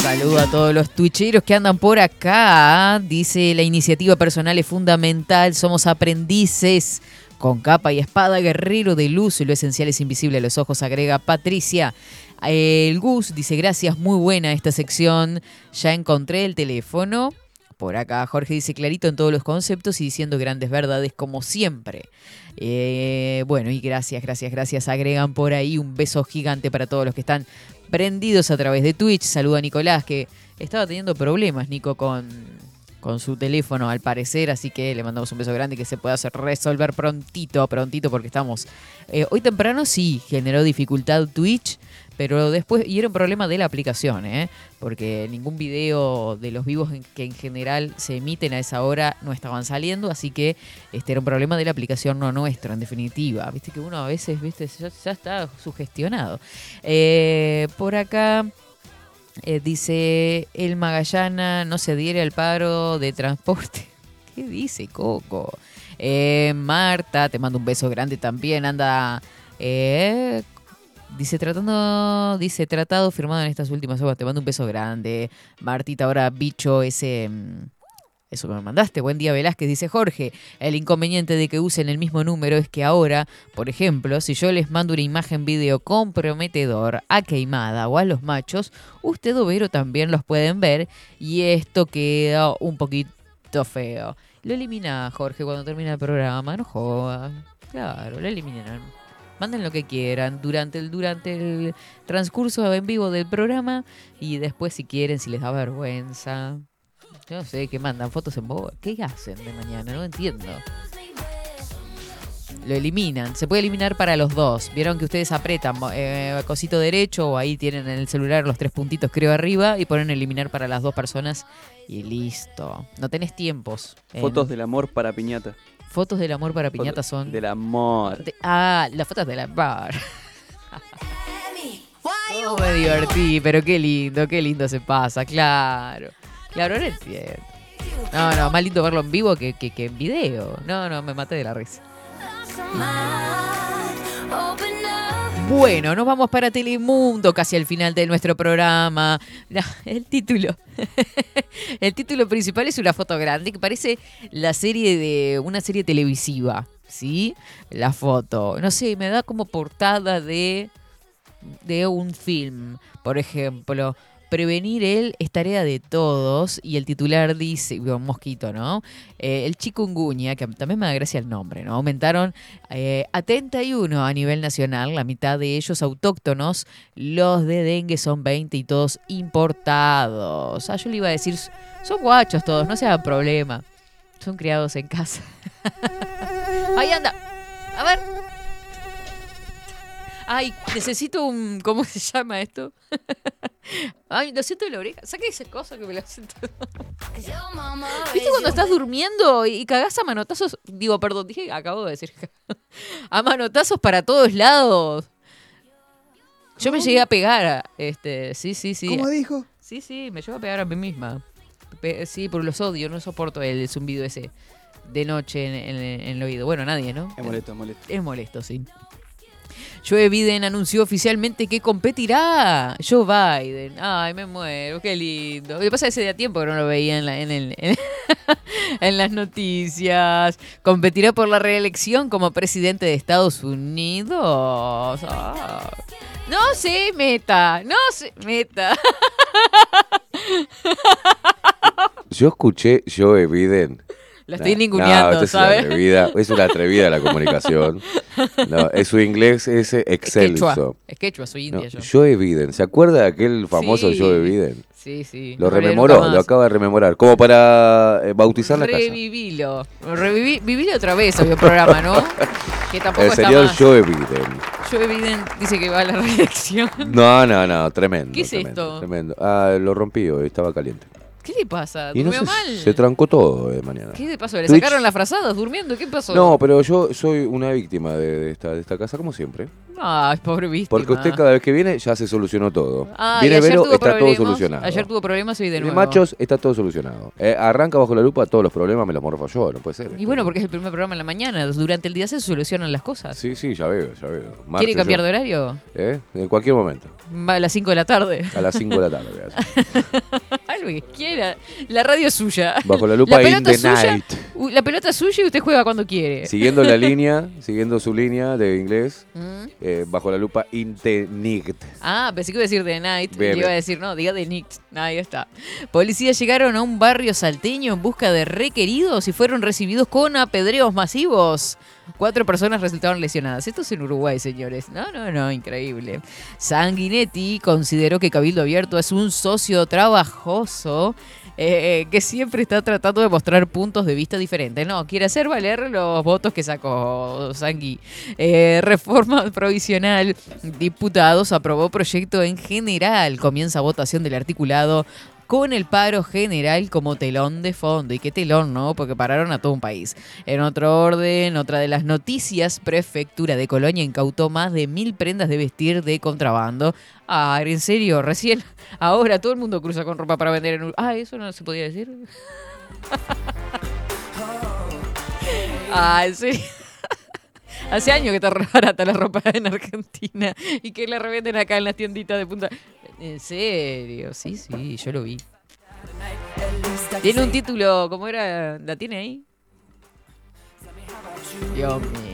Saludo a todos los twitcheros que andan por acá. Dice la iniciativa personal es fundamental. Somos aprendices con capa y espada, guerrero de luz. Lo esencial es invisible a los ojos, agrega Patricia. El Gus dice: Gracias, muy buena esta sección. Ya encontré el teléfono. Por acá Jorge dice clarito en todos los conceptos y diciendo grandes verdades como siempre. Eh, bueno, y gracias, gracias, gracias. Agregan por ahí un beso gigante para todos los que están prendidos a través de Twitch. Saluda a Nicolás que estaba teniendo problemas, Nico, con, con su teléfono al parecer, así que le mandamos un beso grande y que se pueda hacer resolver prontito, prontito, porque estamos... eh, hoy temprano sí generó dificultad Twitch, pero después, y era un problema de la aplicación, ¿eh? porque ningún video de los vivos que en general se emiten a esa hora no estaban saliendo, así que este era un problema de la aplicación, no nuestro, en definitiva. Viste que uno a veces, viste, ya, ya está sugestionado. Eh, por acá eh, dice el Magallana no se adhiere al paro de transporte. ¿Qué dice Coco? Eh, Marta, te mando un beso grande también. Anda. eh, dice tratando. Dice tratado firmado en estas últimas horas. Te mando un beso grande. Martita, ahora bicho ese. mm, Eso que me mandaste. Buen día, Velázquez. Dice Jorge. El inconveniente de que usen el mismo número es que ahora, por ejemplo, si yo les mando una imagen video comprometedor a Queimada o a los machos, usted o también los pueden ver y esto queda un poquito feo. Lo elimina Jorge cuando termina el programa, no joda. Claro, lo eliminan. Manden lo que quieran durante el, durante el transcurso en vivo del programa y después si quieren, si les da vergüenza. Yo no sé, ¿qué mandan? ¿Fotos en voz? ¿Qué hacen de mañana? No entiendo. Lo eliminan. Se puede eliminar para los dos. Vieron que ustedes apretan eh, cosito derecho o ahí tienen en el celular los tres puntitos creo arriba y ponen eliminar para las dos personas y listo. No tenés tiempos. Eh, Fotos del amor para piñata. Fotos del amor para piñata Fotos son... Del amor. de- ah, las fotos de la bar. Oh, me divertí, pero qué lindo, qué lindo se pasa, claro. Entiendo. No, no, más lindo verlo en vivo que, que, en video. No, no, me maté de la risa. Bueno, nos vamos para Telemundo, casi al final de nuestro programa. El título. el título principal es una foto grande que parece la serie de una serie televisiva, ¿sí? La foto. No sé, me da como portada de de un film, por ejemplo. Prevenir él es tarea de todos y el titular dice, mosquito, ¿no? Eh, el chikungunya, que también me da gracia el nombre, ¿no? Aumentaron eh, a 31 a nivel nacional, la mitad de ellos autóctonos, los de dengue son 20 y todos importados. Ah, yo le iba a decir, son guachos todos, no sea problema. Son criados en casa. Ahí anda. A ver. Ay, necesito un. ¿Cómo se llama esto? Ay, lo siento en la oreja. Saque esa cosa que me lo siento. ¿Viste cuando estás durmiendo y cagás a manotazos? Digo, perdón, dije, acabo de decir. a manotazos para todos lados. Yo me llegué a pegar. a- Este, sí, sí, sí. ¿Cómo dijo? Sí, sí, me llevo a pegar a mí misma. Pe- sí, por los odio, no soporto el zumbido ese de noche en, en- en el oído. Bueno, nadie, ¿no? Es molesto, es molesto. Es molesto, sí. Joe Biden anunció oficialmente que competirá. Joe Biden. Ay, me muero, qué lindo. Lo que pasa es que ese día tiempo que no lo veía en, las noticias. Competirá por la reelección como presidente de Estados Unidos. Ah. No se meta, no se meta. Yo escuché Joe Biden. La estoy No, ninguneando, no, es una ¿sabes? atrevida, es una atrevida la comunicación. No, es su inglés es excelso. Quechua. Es quechua, soy No, india yo. Joe Biden, ¿se acuerda de aquel famoso Sí. Joe Biden? Sí, sí. Lo No rememoró, lo acaba de rememorar, como para eh, bautizar la casa. Revivilo. Reviví, vivilo otra vez el programa, ¿no? Que tampoco El está señor más. Joe Biden. Joe Biden dice que va a la reelección. No, no, no, tremendo. ¿Qué es tremendo, esto? Tremendo. Ah, lo rompí hoy, estaba caliente. ¿Qué le pasa? Y no ¿Durmió sé, mal? se trancó todo de mañana. ¿Qué le pasó? ¿Le Twitch- sacaron las frazadas durmiendo? ¿Qué pasó? No, pero yo soy una víctima de, de esta, de esta casa, como siempre. Ay, pobre víctima. Porque usted cada vez que viene ya se solucionó todo. Ah, y viene ayer Vero, tuvo está todo problemas. solucionado. Ayer tuvo problemas hoy de De nuevo. machos está todo solucionado. Eh, arranca bajo la lupa todos los problemas, me los morfo yo, no puede ser. Y bueno, porque es el primer programa en la mañana. Durante el día se solucionan las cosas. Sí, sí, ya veo, ya veo. ¿Quiere cambiar yo. de horario? ¿Eh? En cualquier momento. Va a las 5 de la tarde. A las 5 de la tarde. voy a La radio es suya. Bajo la lupa in pelota the suya. night. La pelota es suya y usted juega cuando quiere. Siguiendo la línea, siguiendo su línea de inglés, Mm. eh, bajo la lupa in the night. Ah, pensé que iba a decir The Night. Bien, iba a decir, no, diga The Night. Ahí está. Policías llegaron a un barrio salteño en busca de requeridos y fueron recibidos con apedreos masivos. Cuatro personas resultaron lesionadas. Esto es en Uruguay, señores. No, no, no, increíble. Sanguinetti consideró que Cabildo Abierto es un socio trabajoso eh, que siempre está tratando de mostrar puntos de vista diferentes. No, quiere hacer valer los votos que sacó Sangui. Eh, reforma provisional. Diputados aprobó proyecto en general. Comienza votación del articulado con el paro general como telón de fondo. ¿Y qué telón, no? Porque pararon a todo un país. En otro orden, otra de las noticias, Prefectura de Colonia incautó más de mil prendas de vestir de contrabando. Ah, en serio, recién, ahora todo el mundo cruza con ropa para vender en Ah, eso no se podía decir. ah, en serio. Hace años que está barata la ropa en Argentina y que la revenden acá en las tienditas de punta. En serio, sí, sí, yo lo vi. Tiene un título, ¿cómo era? ¿La tiene ahí? Dios mío.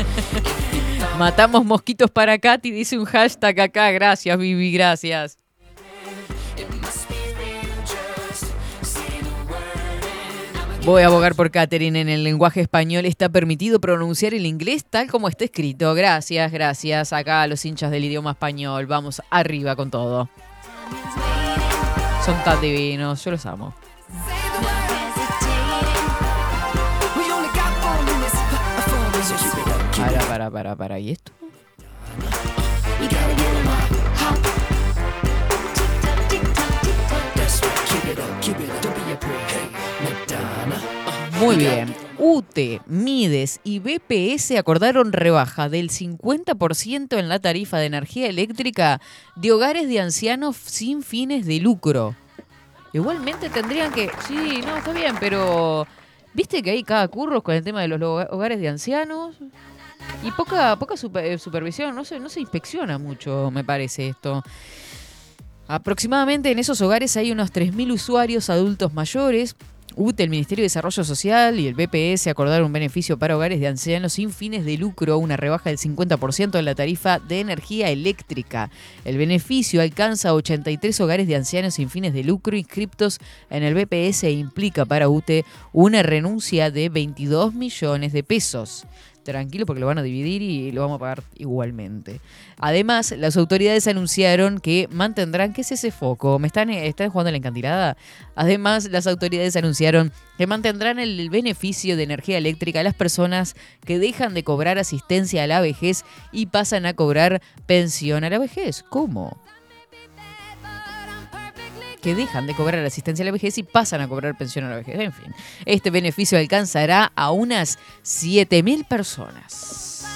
Matamos mosquitos para Katy, dice un hashtag acá. Gracias, Vivi, gracias. Voy a abogar por Catherine. En el lenguaje español está permitido pronunciar el inglés tal como está escrito. Gracias, gracias. Acá a los hinchas del idioma español. Vamos arriba con todo. Son tan divinos. Yo los amo. Para, para, para, para. ¿Y esto? Muy bien. UTE, Mides y BPS acordaron rebaja del 50% en la tarifa de energía eléctrica de hogares de ancianos sin fines de lucro. Igualmente tendrían que... Sí, no, está bien, pero... ¿Viste que hay cada curros con el tema de los lo- hogares de ancianos? Y poca, poca super- eh, supervisión, no se, no se inspecciona mucho, me parece esto. Aproximadamente en esos hogares hay unos 3.000 usuarios adultos mayores. UTE, el Ministerio de Desarrollo Social y el BPS acordaron un beneficio para hogares de ancianos sin fines de lucro, una rebaja del 50% en la tarifa de energía eléctrica. El beneficio alcanza a 83 hogares de ancianos sin fines de lucro inscriptos en el BPS e implica para UTE una renuncia de 22 millones de pesos. Tranquilo porque lo van a dividir y lo vamos a pagar igualmente. Además, las autoridades anunciaron que mantendrán, ¿qué es ese foco? ¿Me están, están jugando la encantilada? Además, las autoridades anunciaron que mantendrán el beneficio de energía eléctrica a las personas que dejan de cobrar asistencia a la vejez y pasan a cobrar pensión a la vejez. ¿Cómo? Que dejan de cobrar asistencia a la vejez y pasan a cobrar pensión a la vejez. En fin, este beneficio alcanzará a unas 7.000 personas.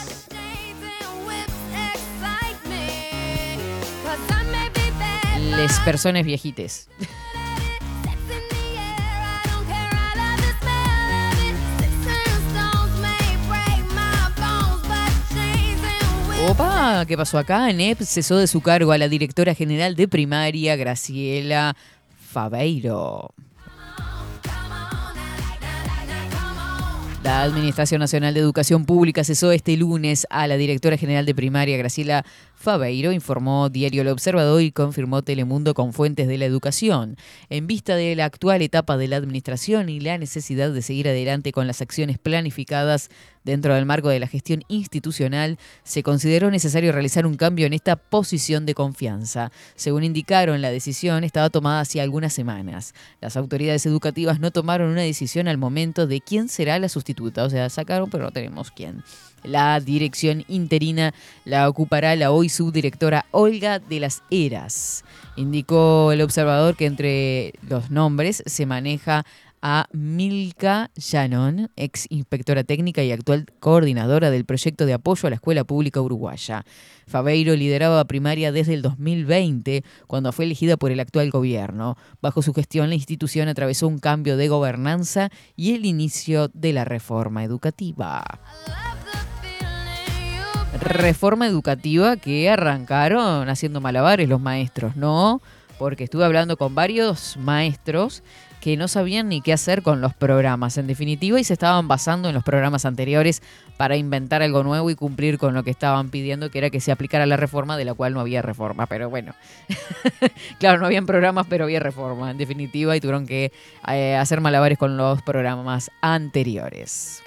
Les personas viejites. Opa, ¿qué pasó acá? NEP cesó de su cargo a la directora general de primaria, Graciela Fabeiro. La Administración Nacional de Educación Pública cesó este lunes a la directora general de primaria, Graciela Fabeiro, informó Diario El Observador y confirmó Telemundo con fuentes de la educación. En vista de la actual etapa de la administración y la necesidad de seguir adelante con las acciones planificadas dentro del marco de la gestión institucional, se consideró necesario realizar un cambio en esta posición de confianza. Según indicaron, la decisión estaba tomada hace algunas semanas. Las autoridades educativas no tomaron una decisión al momento de quién será la sustituta, o sea, sacaron pero no tenemos quién. La dirección interina la ocupará la hoy subdirectora Olga de las Heras. Indicó el observador que entre los nombres se maneja a Milka Shannon, ex inspectora técnica y actual coordinadora del proyecto de apoyo a la escuela pública uruguaya. Fabeiro lideraba primaria desde el 2020, cuando fue elegida por el actual gobierno. Bajo su gestión, la institución atravesó un cambio de gobernanza y el inicio de la reforma educativa reforma educativa que arrancaron haciendo malabares los maestros, ¿no? Porque estuve hablando con varios maestros que no sabían ni qué hacer con los programas, en definitiva, y se estaban basando en los programas anteriores para inventar algo nuevo y cumplir con lo que estaban pidiendo, que era que se aplicara la reforma, de la cual no había reforma. Pero bueno, claro, no habían programas, pero había reforma, en definitiva, y tuvieron que eh, hacer malabares con los programas anteriores.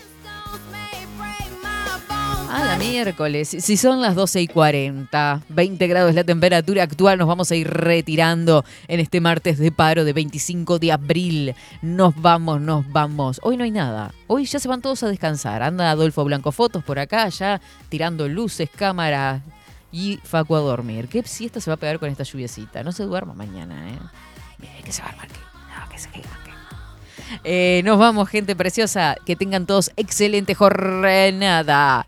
A la miércoles, si son las 12 y 40, 20 grados la temperatura actual, nos vamos a ir retirando en este martes de paro de 25 de abril. Nos vamos, nos vamos. Hoy no hay nada. Hoy ya se van todos a descansar. Anda Adolfo Blanco Fotos por acá, ya tirando luces, cámara y Facu a dormir. ¿Qué siesta se va a pegar con esta lluviecita? No se duerma mañana, ¿eh? Que se No, que se. Eh, nos vamos, gente preciosa. Que tengan todos excelente jornada.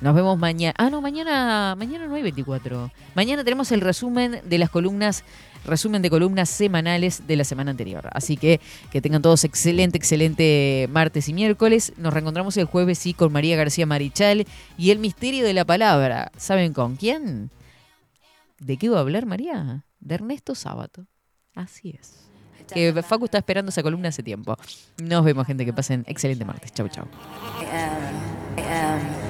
Nos vemos mañana. Ah, no, mañana, mañana no hay 24. Mañana tenemos el resumen de las columnas, resumen de columnas semanales de la semana anterior. Así que que tengan todos excelente, excelente martes y miércoles. Nos reencontramos el jueves, sí, con María García Marichal y el misterio de la palabra. ¿Saben con quién? ¿De qué va a hablar María? De Ernesto Sábato. Así es. Que Facu está esperando esa columna hace tiempo. Nos vemos, gente. Que pasen excelente martes. Chau, chau. Just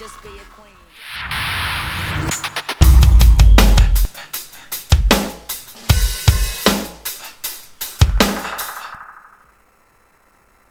Just be a